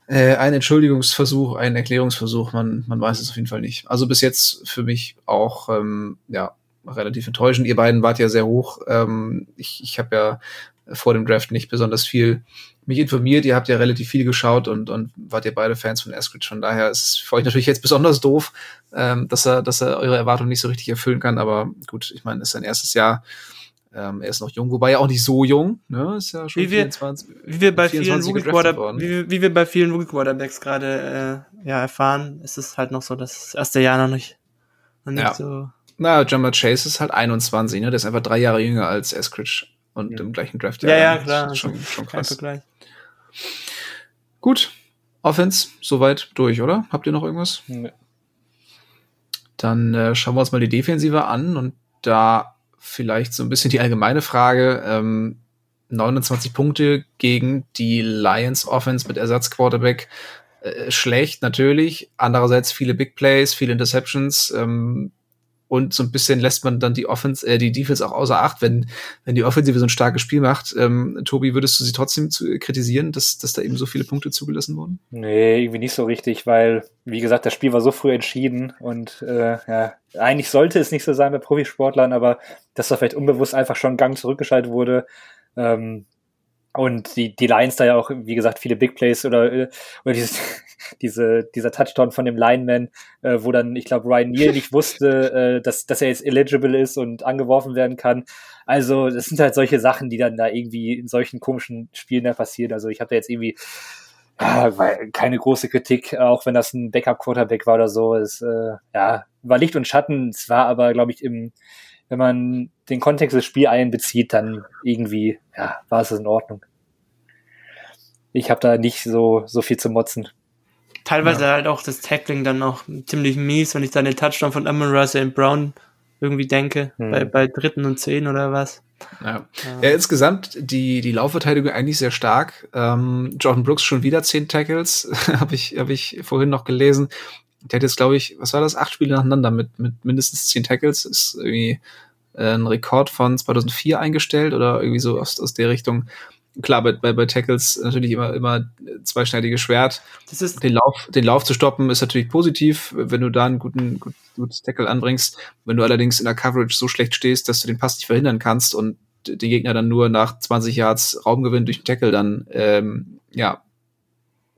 äh, ein Entschuldigungsversuch, ein Erklärungsversuch, man, man weiß es auf jeden Fall nicht. Also bis jetzt für mich auch ähm, ja relativ enttäuschend. Ihr beiden wart ja sehr hoch. Ähm, ich ich habe ja vor dem Draft nicht besonders viel mich informiert. Ihr habt ja relativ viel geschaut und, und wart ihr beide Fans von Eskridge. Von daher ist es für euch natürlich jetzt besonders doof, ähm, dass er, dass er eure Erwartungen nicht so richtig erfüllen kann. Aber gut, ich meine, es ist sein erstes Jahr. Ähm, er ist noch jung, wobei er auch nicht so jung, ne? Ist ja schon wie 24, wir, wie wir bei vielen Rookie wie, wie, wir bei vielen Rookie Quarterbacks gerade äh, ja erfahren, ist es halt noch so, dass das erste Jahr noch nicht, noch nicht ja. so. Na, Jammer Chase ist halt 21, ne? Der ist einfach drei Jahre jünger als Eskridge und ja. im gleichen Draft. Ja, ja, klar. schon, schon krass. Gut. Offense soweit durch, oder? Habt ihr noch irgendwas? Nee. Dann äh, schauen wir uns mal die Defensive an und da vielleicht so ein bisschen die allgemeine Frage. Ähm, 29 Punkte gegen die Lions Offense mit Ersatzquarterback. Äh, schlecht natürlich. Andererseits viele Big Plays, viele Interceptions. Ähm, und so ein bisschen lässt man dann die Offense, äh, die Defense auch außer Acht, wenn, wenn die Offensive so ein starkes Spiel macht. Ähm, Tobi, würdest du sie trotzdem zu, kritisieren, dass, dass da eben so viele Punkte zugelassen wurden? Nee, irgendwie nicht so richtig, weil, wie gesagt, das Spiel war so früh entschieden und äh, ja, eigentlich sollte es nicht so sein bei Profisportlern, aber dass da vielleicht unbewusst einfach schon Gang zurückgeschaltet wurde. Ähm, und die, die Lions da ja auch, wie gesagt, viele Big Plays oder, äh, oder dieses, [LAUGHS] diese, dieser Touchdown von dem Lineman, äh, wo dann, ich glaube, Ryan Neal nicht wusste, [LAUGHS] äh, dass, dass er jetzt eligible ist und angeworfen werden kann. Also, das sind halt solche Sachen, die dann da irgendwie in solchen komischen Spielen da passieren. Also, ich habe da jetzt irgendwie ja, keine große Kritik, auch wenn das ein Backup-Quarterback war oder so. Es äh, ja, war Licht und Schatten. Es war aber, glaube ich, im, wenn man den Kontext des Spiels einbezieht, dann irgendwie, ja, war es in Ordnung. Ich habe da nicht so, so viel zu motzen. Teilweise ja. halt auch das Tackling dann auch ziemlich mies, wenn ich da den Touchdown von Amon Russell Brown irgendwie denke, hm. bei, bei dritten und zehn oder was. Ja. ja. insgesamt die, die Laufverteidigung eigentlich sehr stark. Ähm, Jordan Brooks schon wieder zehn Tackles, [LAUGHS] habe ich, hab ich vorhin noch gelesen. Der hat jetzt, glaube ich, was war das, acht Spiele nacheinander mit, mit mindestens zehn Tackles. Ist irgendwie äh, ein Rekord von 2004 eingestellt oder irgendwie so aus, aus der Richtung klar, bei, bei, bei Tackles natürlich immer, immer zweischneidiges Schwert. Das ist den Lauf, den Lauf zu stoppen ist natürlich positiv, wenn du da einen guten, gut, gutes Tackle anbringst. Wenn du allerdings in der Coverage so schlecht stehst, dass du den Pass nicht verhindern kannst und den Gegner dann nur nach 20 Yards Raumgewinn durch den Tackle dann, ähm, ja,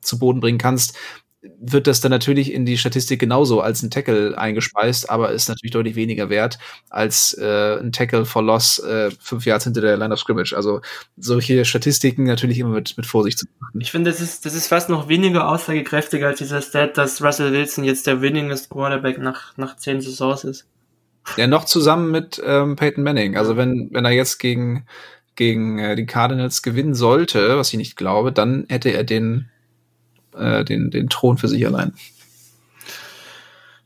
zu Boden bringen kannst, wird das dann natürlich in die Statistik genauso als ein Tackle eingespeist, aber ist natürlich deutlich weniger wert als äh, ein Tackle for Loss äh, fünf Yards hinter der Line of Scrimmage. Also solche Statistiken natürlich immer mit, mit Vorsicht zu machen. Ich finde, das ist, das ist fast noch weniger aussagekräftig als dieser Stat, dass Russell Wilson jetzt der winningest Quarterback nach, nach zehn Saisons ist. Ja, noch zusammen mit ähm, Peyton Manning. Also wenn, wenn er jetzt gegen, gegen äh, die Cardinals gewinnen sollte, was ich nicht glaube, dann hätte er den äh, den, den Thron für sich allein.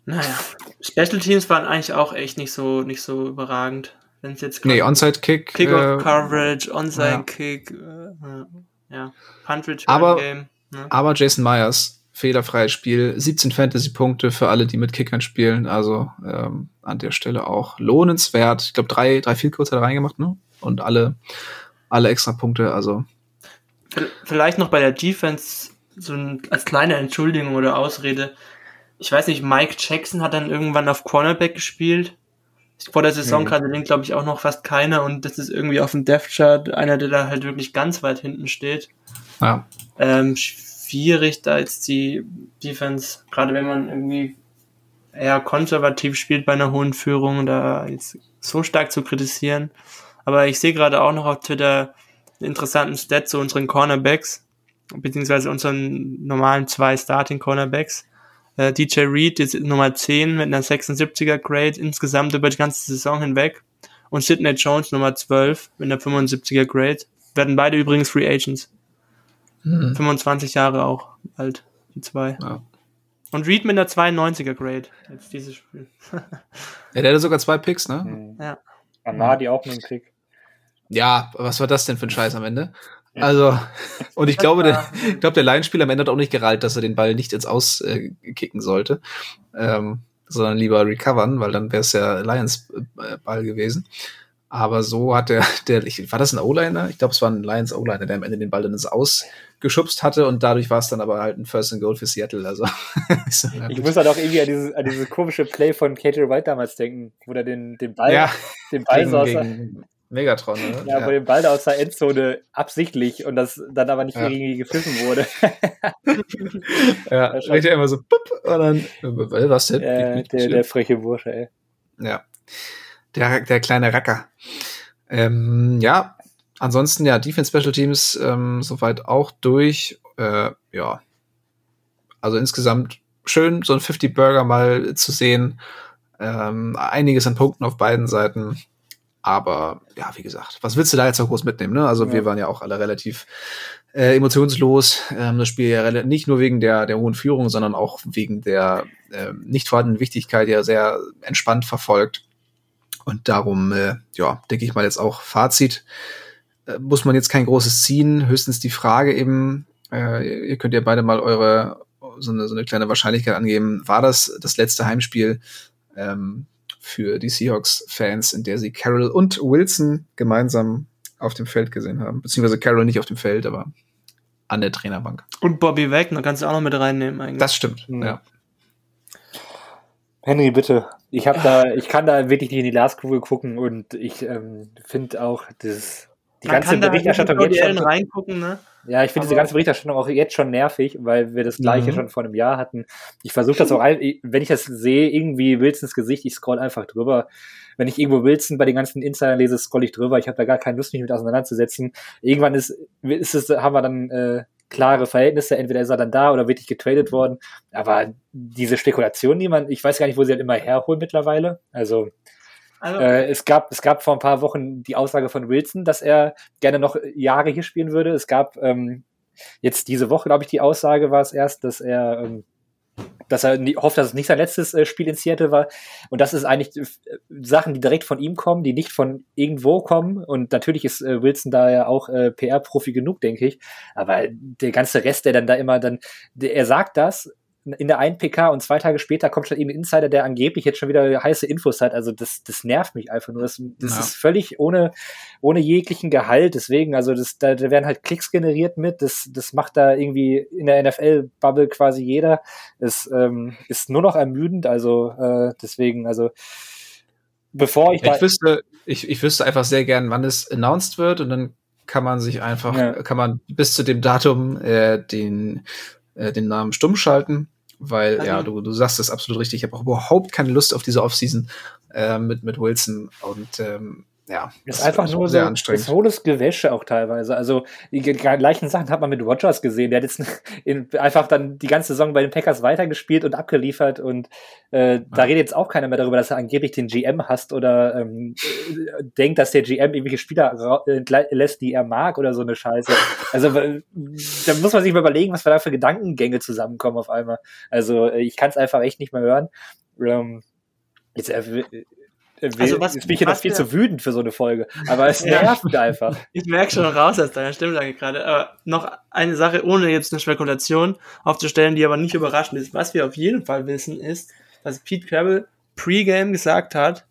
Naja, Special Teams waren eigentlich auch echt nicht so, nicht so überragend. Wenn es jetzt nee, Onside Kick, Kick-Off äh, Coverage, Onside ja. Kick, äh, ja, Punt Return aber, Game. Ne? Aber Jason Myers, fehlerfreies Spiel, 17 Fantasy-Punkte für alle, die mit Kickern spielen. Also ähm, an der Stelle auch lohnenswert. Ich glaube, drei, drei viel kürzer da reingemacht, ne? Und alle, alle extra Punkte. Also vielleicht noch bei der Defense so ein, als kleine Entschuldigung oder Ausrede. Ich weiß nicht, Mike Jackson hat dann irgendwann auf Cornerback gespielt. Vor der Saison mhm. kannte den, glaube ich, auch noch fast keiner und das ist irgendwie auf dem Death Chart einer, der da halt wirklich ganz weit hinten steht. Ja. Ähm, schwierig, da jetzt die Defense, gerade wenn man irgendwie eher konservativ spielt bei einer hohen Führung, da jetzt so stark zu kritisieren. Aber ich sehe gerade auch noch auf Twitter einen interessanten Stat zu unseren Cornerbacks beziehungsweise unseren normalen zwei Starting Cornerbacks. Äh, DJ Reed ist Nummer 10 mit einer 76er Grade insgesamt über die ganze Saison hinweg. Und Sidney Jones Nummer 12 mit einer 75er Grade. Werden beide übrigens Free Agents. Mhm. 25 Jahre auch alt, die zwei. Ja. Und Reed mit einer 92er Grade. Jetzt dieses Spiel. ja, der hatte sogar zwei Picks, ne? Mhm. Ja. Anadi auch mit einem Pick. Ja, was war das denn für ein Scheiß am Ende? Also, [LAUGHS] und ich glaube, der, ich glaube, der Laienspieler am Ende hat auch nicht gerallt, dass er den Ball nicht ins Aus äh, kicken sollte, ähm, sondern lieber recovern, weil dann wäre es ja Lions äh, Ball gewesen. Aber so hat der, [LAUGHS] der, ich, war das ein O-Liner? Ich glaube, es war ein Lions O-Liner, der am Ende den Ball dann ins Aus geschubst hatte und dadurch war es dann aber halt ein First and Goal für Seattle. Also [LAUGHS] ich muss halt auch irgendwie an dieses, an dieses komische Play von Cater White damals denken, wo er den, den Ball, ja, den Ball gegen, aus, gegen, Megatron, ne? Ja, ja. wo den Ball aus der Endzone absichtlich und das dann aber nicht ja. irgendwie gepfiffen wurde. [LAUGHS] ja, richtig immer so, pup, und dann, äh, was denn? Äh, der, der freche Bursche, ey. Ja. Der, der kleine Racker. Ähm, ja, ansonsten, ja, Defense Special Teams ähm, soweit auch durch. Äh, ja. Also insgesamt schön, so ein 50 Burger mal zu sehen. Ähm, einiges an Punkten auf beiden Seiten Aber ja, wie gesagt, was willst du da jetzt noch groß mitnehmen? Ne? Also ja. wir waren ja auch alle relativ äh, emotionslos. Ähm, das Spiel ja nicht nur wegen der, der hohen Führung, sondern auch wegen der äh, nicht vorhandenen Wichtigkeit ja sehr entspannt verfolgt. Und darum, äh, ja, denke ich mal jetzt auch Fazit. Äh, muss man jetzt kein großes ziehen, höchstens die Frage eben, äh, ihr könnt ja beide mal eure so eine, so eine kleine Wahrscheinlichkeit angeben. War das das letzte Heimspiel ähm, für die Seahawks-Fans, in der sie Carroll und Wilson gemeinsam auf dem Feld gesehen haben? Beziehungsweise Carroll nicht auf dem Feld, aber an der Trainerbank. Und Bobby Wagner kannst du auch noch mit reinnehmen eigentlich. Das stimmt, mhm. ja. Henry, bitte. Ich habe da, [LAUGHS] ich kann da wirklich nicht in die Glaskugel gucken und ich ähm, finde auch das, die Man ganze Berichterstattung jetzt schon reingucken, ne? Ja, ich finde diese ganze Berichterstattung auch jetzt schon nervig, weil wir das gleiche mhm. schon vor einem Jahr hatten. Ich versuche das auch, wenn ich das sehe, irgendwie Wilsons Gesicht, ich scroll einfach drüber. Wenn ich irgendwo Wilson bei den ganzen Insidern lese, scroll ich drüber. Ich habe da gar keine Lust, mich mit auseinanderzusetzen. Irgendwann ist, ist es, haben wir dann äh, klare Verhältnisse. Entweder ist er dann da oder wirklich getradet worden. Aber diese Spekulation, die man, ich weiß gar nicht, wo sie halt immer herholen mittlerweile. Also also, äh, es, gab, es gab vor ein paar Wochen die Aussage von Wilson, dass er gerne noch Jahre hier spielen würde. Es gab ähm, jetzt diese Woche, glaube ich, die Aussage war es erst, dass er, ähm, dass er nie, hofft, dass es nicht sein letztes äh, Spiel in Seattle war. Und das ist eigentlich äh, Sachen, die direkt von ihm kommen, die nicht von irgendwo kommen. Und natürlich ist äh, Wilson da ja auch äh, PR-Profi genug, denke ich. Aber der ganze Rest, der dann da immer dann, der, er sagt das, in der einen PK und zwei Tage später kommt schon eben ein Insider, der angeblich jetzt schon wieder heiße Infos hat. Also das, das nervt mich einfach nur. Das, das ja. ist völlig ohne, ohne jeglichen Gehalt. Deswegen, also das, da, da werden halt Klicks generiert mit. Das, das macht da irgendwie in der NFL-Bubble quasi jeder. Es ähm, ist nur noch ermüdend. Also äh, deswegen, also bevor ich. Ich wüsste, ich, ich wüsste einfach sehr gern, wann es announced wird und dann kann man sich einfach, ja. kann man bis zu dem Datum äh, den äh, den Namen stumm schalten weil also, ja, du, du sagst es absolut richtig. Ich habe auch überhaupt keine Lust auf diese Offseason äh, mit, mit Wilson und ähm, ja, das ist einfach nur sehr so hohles Gewäsche auch teilweise. Also die gleichen Sachen hat man mit Rogers gesehen. Der hat jetzt [LAUGHS] in, einfach dann die ganze Saison bei den Packers weitergespielt und abgeliefert und äh, ja. da redet jetzt auch keiner mehr darüber, dass er angeblich den GM hasst oder ähm, äh, denkt, dass der GM irgendwelche Spieler lässt, die er mag oder so eine Scheiße. Also da muss man sich mal überlegen, was da für Gedankengänge zusammenkommen auf einmal. Also äh, ich kann es einfach echt nicht mehr hören. Ähm, jetzt, äh, also was, jetzt bin ich jetzt viel zu wütend für so eine Folge. Aber es [LAUGHS] nervt ja. einfach. Ich merke schon raus aus deiner Stimmlage gerade. Aber noch eine Sache, ohne jetzt eine Spekulation aufzustellen, die aber nicht überraschend ist. Was wir auf jeden Fall wissen, ist, dass Pete Carroll pre-game gesagt hat,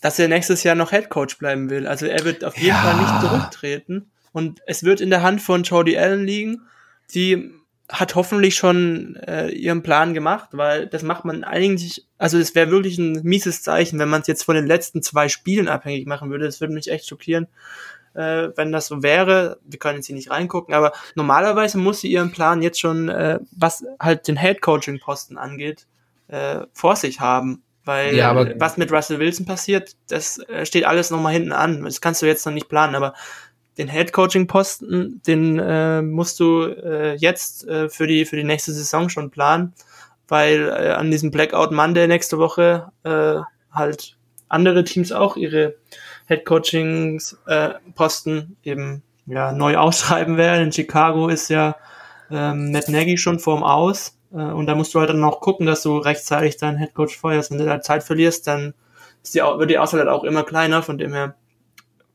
dass er nächstes Jahr noch Head Coach bleiben will. Also er wird auf jeden ja. Fall nicht zurücktreten. Und es wird in der Hand von Jody Allen liegen, die hat hoffentlich schon äh, ihren Plan gemacht, weil das macht man eigentlich, also es wäre wirklich ein mieses Zeichen, wenn man es jetzt von den letzten zwei Spielen abhängig machen würde. Das würde mich echt schockieren, äh, wenn das so wäre. Wir können jetzt hier nicht reingucken, aber normalerweise muss sie ihren Plan jetzt schon, äh, was halt den Head-Coaching-Posten angeht, äh, vor sich haben. Weil ja, was mit Russell Wilson passiert, das äh, steht alles nochmal hinten an. Das kannst du jetzt noch nicht planen, aber den Head-Coaching-Posten, den äh, musst du äh, jetzt äh, für, die, für die nächste Saison schon planen, weil äh, an diesem Blackout Monday nächste Woche äh, halt andere Teams auch ihre Head-Coachings-Posten äh, eben ja, neu [LAUGHS] ausschreiben werden. In Chicago ist ja ähm, Matt Nagy schon vorm Aus äh, und da musst du halt dann noch gucken, dass du rechtzeitig deinen Head-Coach feuerst. Wenn du da Zeit verlierst, dann ist die, wird die Auswahl halt auch immer kleiner, von dem her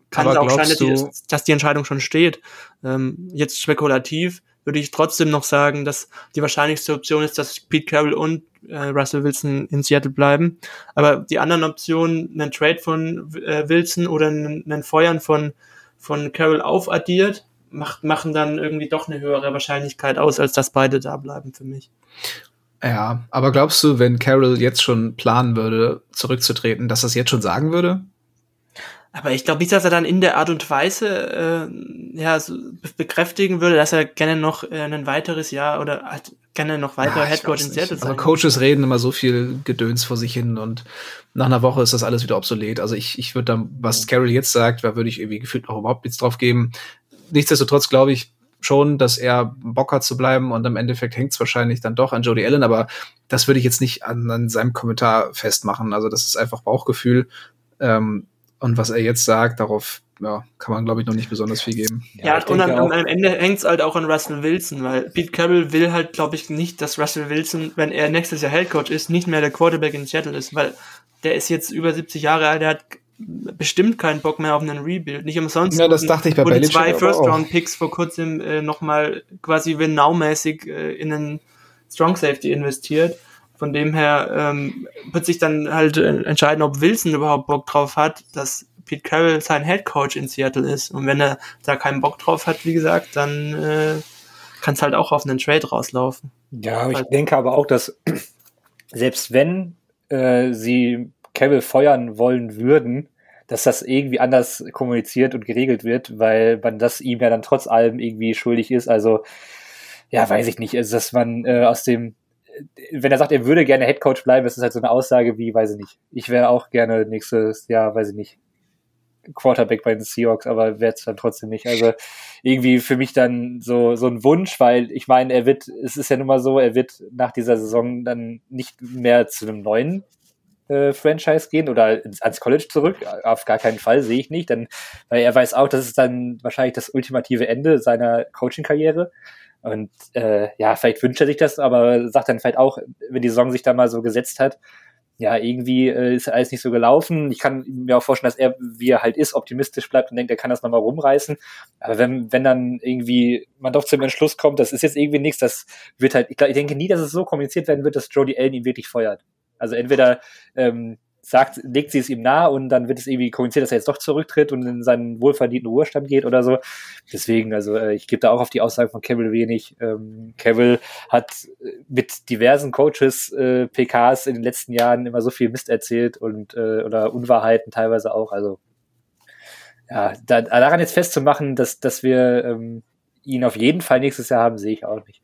kann es auch sein, dass die, dass die, Entscheidung schon steht. Ähm, jetzt spekulativ würde ich trotzdem noch sagen, dass die wahrscheinlichste Option ist, dass Pete Carroll und äh, Russell Wilson in Seattle bleiben. Aber die anderen Optionen, einen Trade von äh, Wilson oder einen, Feuern von, von Carroll aufaddiert, macht, machen dann irgendwie doch eine höhere Wahrscheinlichkeit aus, als dass beide da bleiben für mich. Ja, aber glaubst du, wenn Carroll jetzt schon planen würde, zurückzutreten, dass das jetzt schon sagen würde? Aber ich glaube nicht, dass er dann in der Art und Weise äh, ja, so bekräftigen würde, dass er gerne noch äh, ein weiteres Jahr oder halt gerne noch weiter ja, Headcoach in Seattle sein. Aber Coaches reden immer so viel Gedöns vor sich hin und nach einer Woche ist das alles wieder obsolet. Also ich, ich würde dann, was Carol jetzt sagt, da würde ich irgendwie gefühlt auch überhaupt nichts drauf geben. Nichtsdestotrotz glaube ich schon, dass er Bock hat zu bleiben und im Endeffekt hängt es wahrscheinlich dann doch an Jody Allen, aber das würde ich jetzt nicht an, an seinem Kommentar festmachen. Also das ist einfach Bauchgefühl. Ähm, Und was er jetzt sagt, darauf ja, kann man, glaube ich, noch nicht besonders viel geben. Ja, ja und am, am, Ende hängt es halt auch an Russell Wilson, weil Pete Carroll will halt, glaube ich, nicht, dass Russell Wilson, wenn er nächstes Jahr Headcoach ist, nicht mehr der Quarterback in Seattle ist, weil der ist jetzt über 70 Jahre alt, der hat bestimmt keinen Bock mehr auf einen Rebuild. Nicht umsonst. Ja, das dachte ich bei Belichick zwei First-Round-Picks vor kurzem äh, nochmal quasi Winnow-mäßig äh, in einen Strong Safety investiert. Von dem her ähm, wird sich dann halt äh, entscheiden, ob Wilson überhaupt Bock drauf hat, dass Pete Carroll sein Head Coach in Seattle ist. Und wenn er da keinen Bock drauf hat, wie gesagt, dann äh, kann es halt auch auf einen Trade rauslaufen. Ja, ich also, denke aber auch, dass [CLEARS THROAT] selbst wenn äh, sie Carroll feuern wollen würden, dass das irgendwie anders kommuniziert und geregelt wird, weil man das ihm ja dann trotz allem irgendwie schuldig ist. Also, ja, weiß ich nicht. Also, dass man äh, aus dem wenn er sagt, er würde gerne Headcoach bleiben, ist das halt so eine Aussage wie, weiß ich nicht. Ich wäre auch gerne nächstes Jahr, weiß ich nicht, Quarterback bei den Seahawks, aber wäre es dann trotzdem nicht. Also irgendwie für mich dann so, so ein Wunsch, weil ich meine, er wird, es ist ja nun mal so, er wird nach dieser Saison dann nicht mehr zu einem neuen äh, Franchise gehen oder ins, ans College zurück. Auf gar keinen Fall sehe ich nicht, denn weil er weiß auch, das ist dann wahrscheinlich das ultimative Ende seiner Coaching-Karriere. Und äh, ja, vielleicht wünscht er sich das, aber sagt dann vielleicht auch, wenn die Saison sich da mal so gesetzt hat, ja, irgendwie äh, ist alles nicht so gelaufen. Ich kann mir auch vorstellen, dass er, wie er halt ist, optimistisch bleibt und denkt, er kann das nochmal rumreißen. Aber wenn, wenn dann irgendwie man doch zum Entschluss kommt, das ist jetzt irgendwie nichts, das wird halt, ich, glaub, ich denke nie, dass es so kommuniziert werden wird, dass Jody Allen ihn wirklich feuert. Also entweder ähm, sagt, legt sie es ihm nahe und dann wird es irgendwie kommuniziert, dass er jetzt doch zurücktritt und in seinen wohlverdienten Ruhestand geht oder so. Deswegen, also äh, ich gebe da auch auf die Aussage von Cavill wenig. Ähm, Cavill hat äh, mit diversen Coaches äh, PKs in den letzten Jahren immer so viel Mist erzählt und äh, oder Unwahrheiten teilweise auch. Also ja, da, daran jetzt festzumachen, dass, dass wir ähm, ihn auf jeden Fall nächstes Jahr haben, sehe ich auch nicht.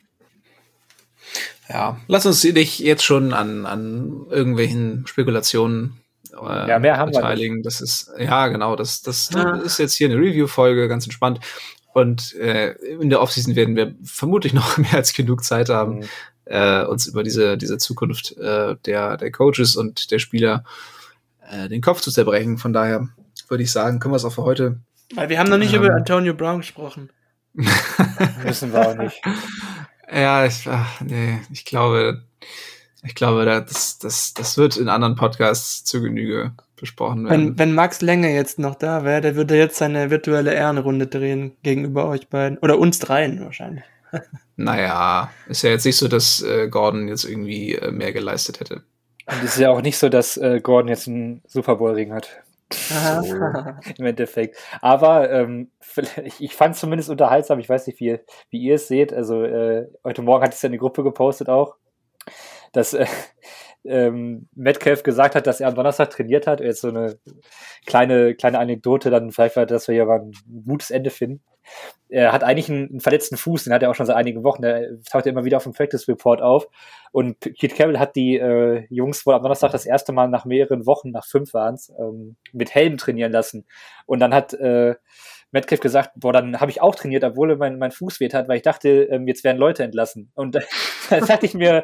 Ja, lass uns nicht jetzt schon an, an irgendwelchen Spekulationen äh, ja, mehr haben beteiligen. Wir nicht. Das ist, ja, genau, das, das ah. ist jetzt hier eine Review-Folge, ganz entspannt. Und äh, in der Offseason werden wir vermutlich noch [LAUGHS] mehr als genug Zeit haben, mhm. äh, uns über diese, diese Zukunft äh, der, der Coaches und der Spieler äh, den Kopf zu zerbrechen. Von daher würde ich sagen, können wir es auch für heute. Weil wir haben noch nicht ähm, über Antonio Brown gesprochen. [LAUGHS] Müssen wir auch nicht. Ja, ich, ach, nee, ich glaube, ich glaube, das, das, das wird in anderen Podcasts zu Genüge besprochen werden. Wenn, wenn Max Länge jetzt noch da wäre, der würde jetzt seine virtuelle Ehrenrunde drehen gegenüber euch beiden. Oder uns dreien wahrscheinlich. [LAUGHS] naja, ist ja jetzt nicht so, dass äh, Gordon jetzt irgendwie äh, mehr geleistet hätte. Und es ist ja auch nicht so, dass äh, Gordon jetzt einen Super Bowl-Ring hat. So, [LAUGHS] Im Endeffekt. Aber ähm, [LAUGHS] ich, fand es zumindest unterhaltsam. Ich weiß nicht, wie, wie ihr es seht. Also äh, heute Morgen hat es ja eine Gruppe gepostet auch, dass äh, [LAUGHS] ähm, Metcalf gesagt hat, dass er am Donnerstag trainiert hat. Jetzt so eine kleine, kleine Anekdote, dann vielleicht, dass wir hier mal ein gutes Ende finden er hat eigentlich einen, einen, verletzten Fuß, den hat er auch schon seit einigen Wochen, der taucht ja immer wieder auf dem Practice Report auf. Und Keith Carroll hat die äh, Jungs wohl am Donnerstag das erste Mal nach mehreren Wochen, nach fünf waren es, ähm, mit Helm trainieren lassen. Und dann hat äh, Metcalf gesagt, boah, dann habe ich auch trainiert, obwohl mein, mein Fuß weht hat, weil ich dachte, ähm, jetzt werden Leute entlassen. Und [LAUGHS] da dachte ich mir,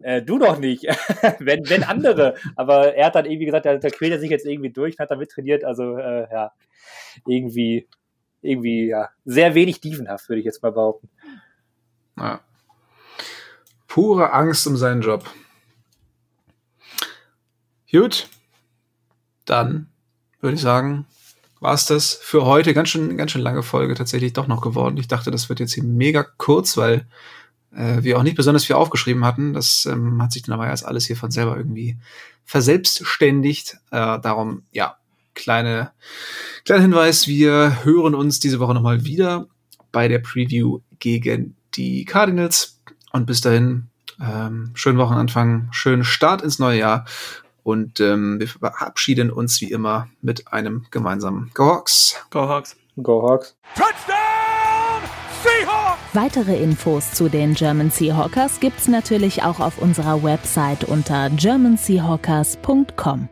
äh, du doch nicht, [LAUGHS] wenn, wenn andere. Aber er hat dann irgendwie gesagt, da, da quält er sich jetzt irgendwie durch und hat damit trainiert. Also äh, ja, irgendwie irgendwie ja, sehr wenig dievenhaft, würde ich jetzt mal behaupten. Ja. Pure Angst um seinen Job. Gut, dann würde ich sagen, war es das für heute. Ganz schön, ganz schön lange Folge tatsächlich doch noch geworden. Ich dachte, das wird jetzt hier mega kurz, weil äh, wir auch nicht besonders viel aufgeschrieben hatten. Das ähm, hat sich dann aber erst alles hier von selber irgendwie verselbstständigt. Äh, darum, ja, kleine, kleiner Hinweis, wir hören uns diese Woche nochmal wieder bei der Preview gegen die Cardinals. Und bis dahin, ähm, schönen Wochenanfang, schönen Start ins neue Jahr. Und ähm, wir verabschieden uns wie immer mit einem gemeinsamen Go Hawks. Go Hawks. Go Hawks. Touchdown! Seahawks! Weitere Infos zu den German Seahawkers gibt's natürlich auch auf unserer Website unter germanseahawkers.com.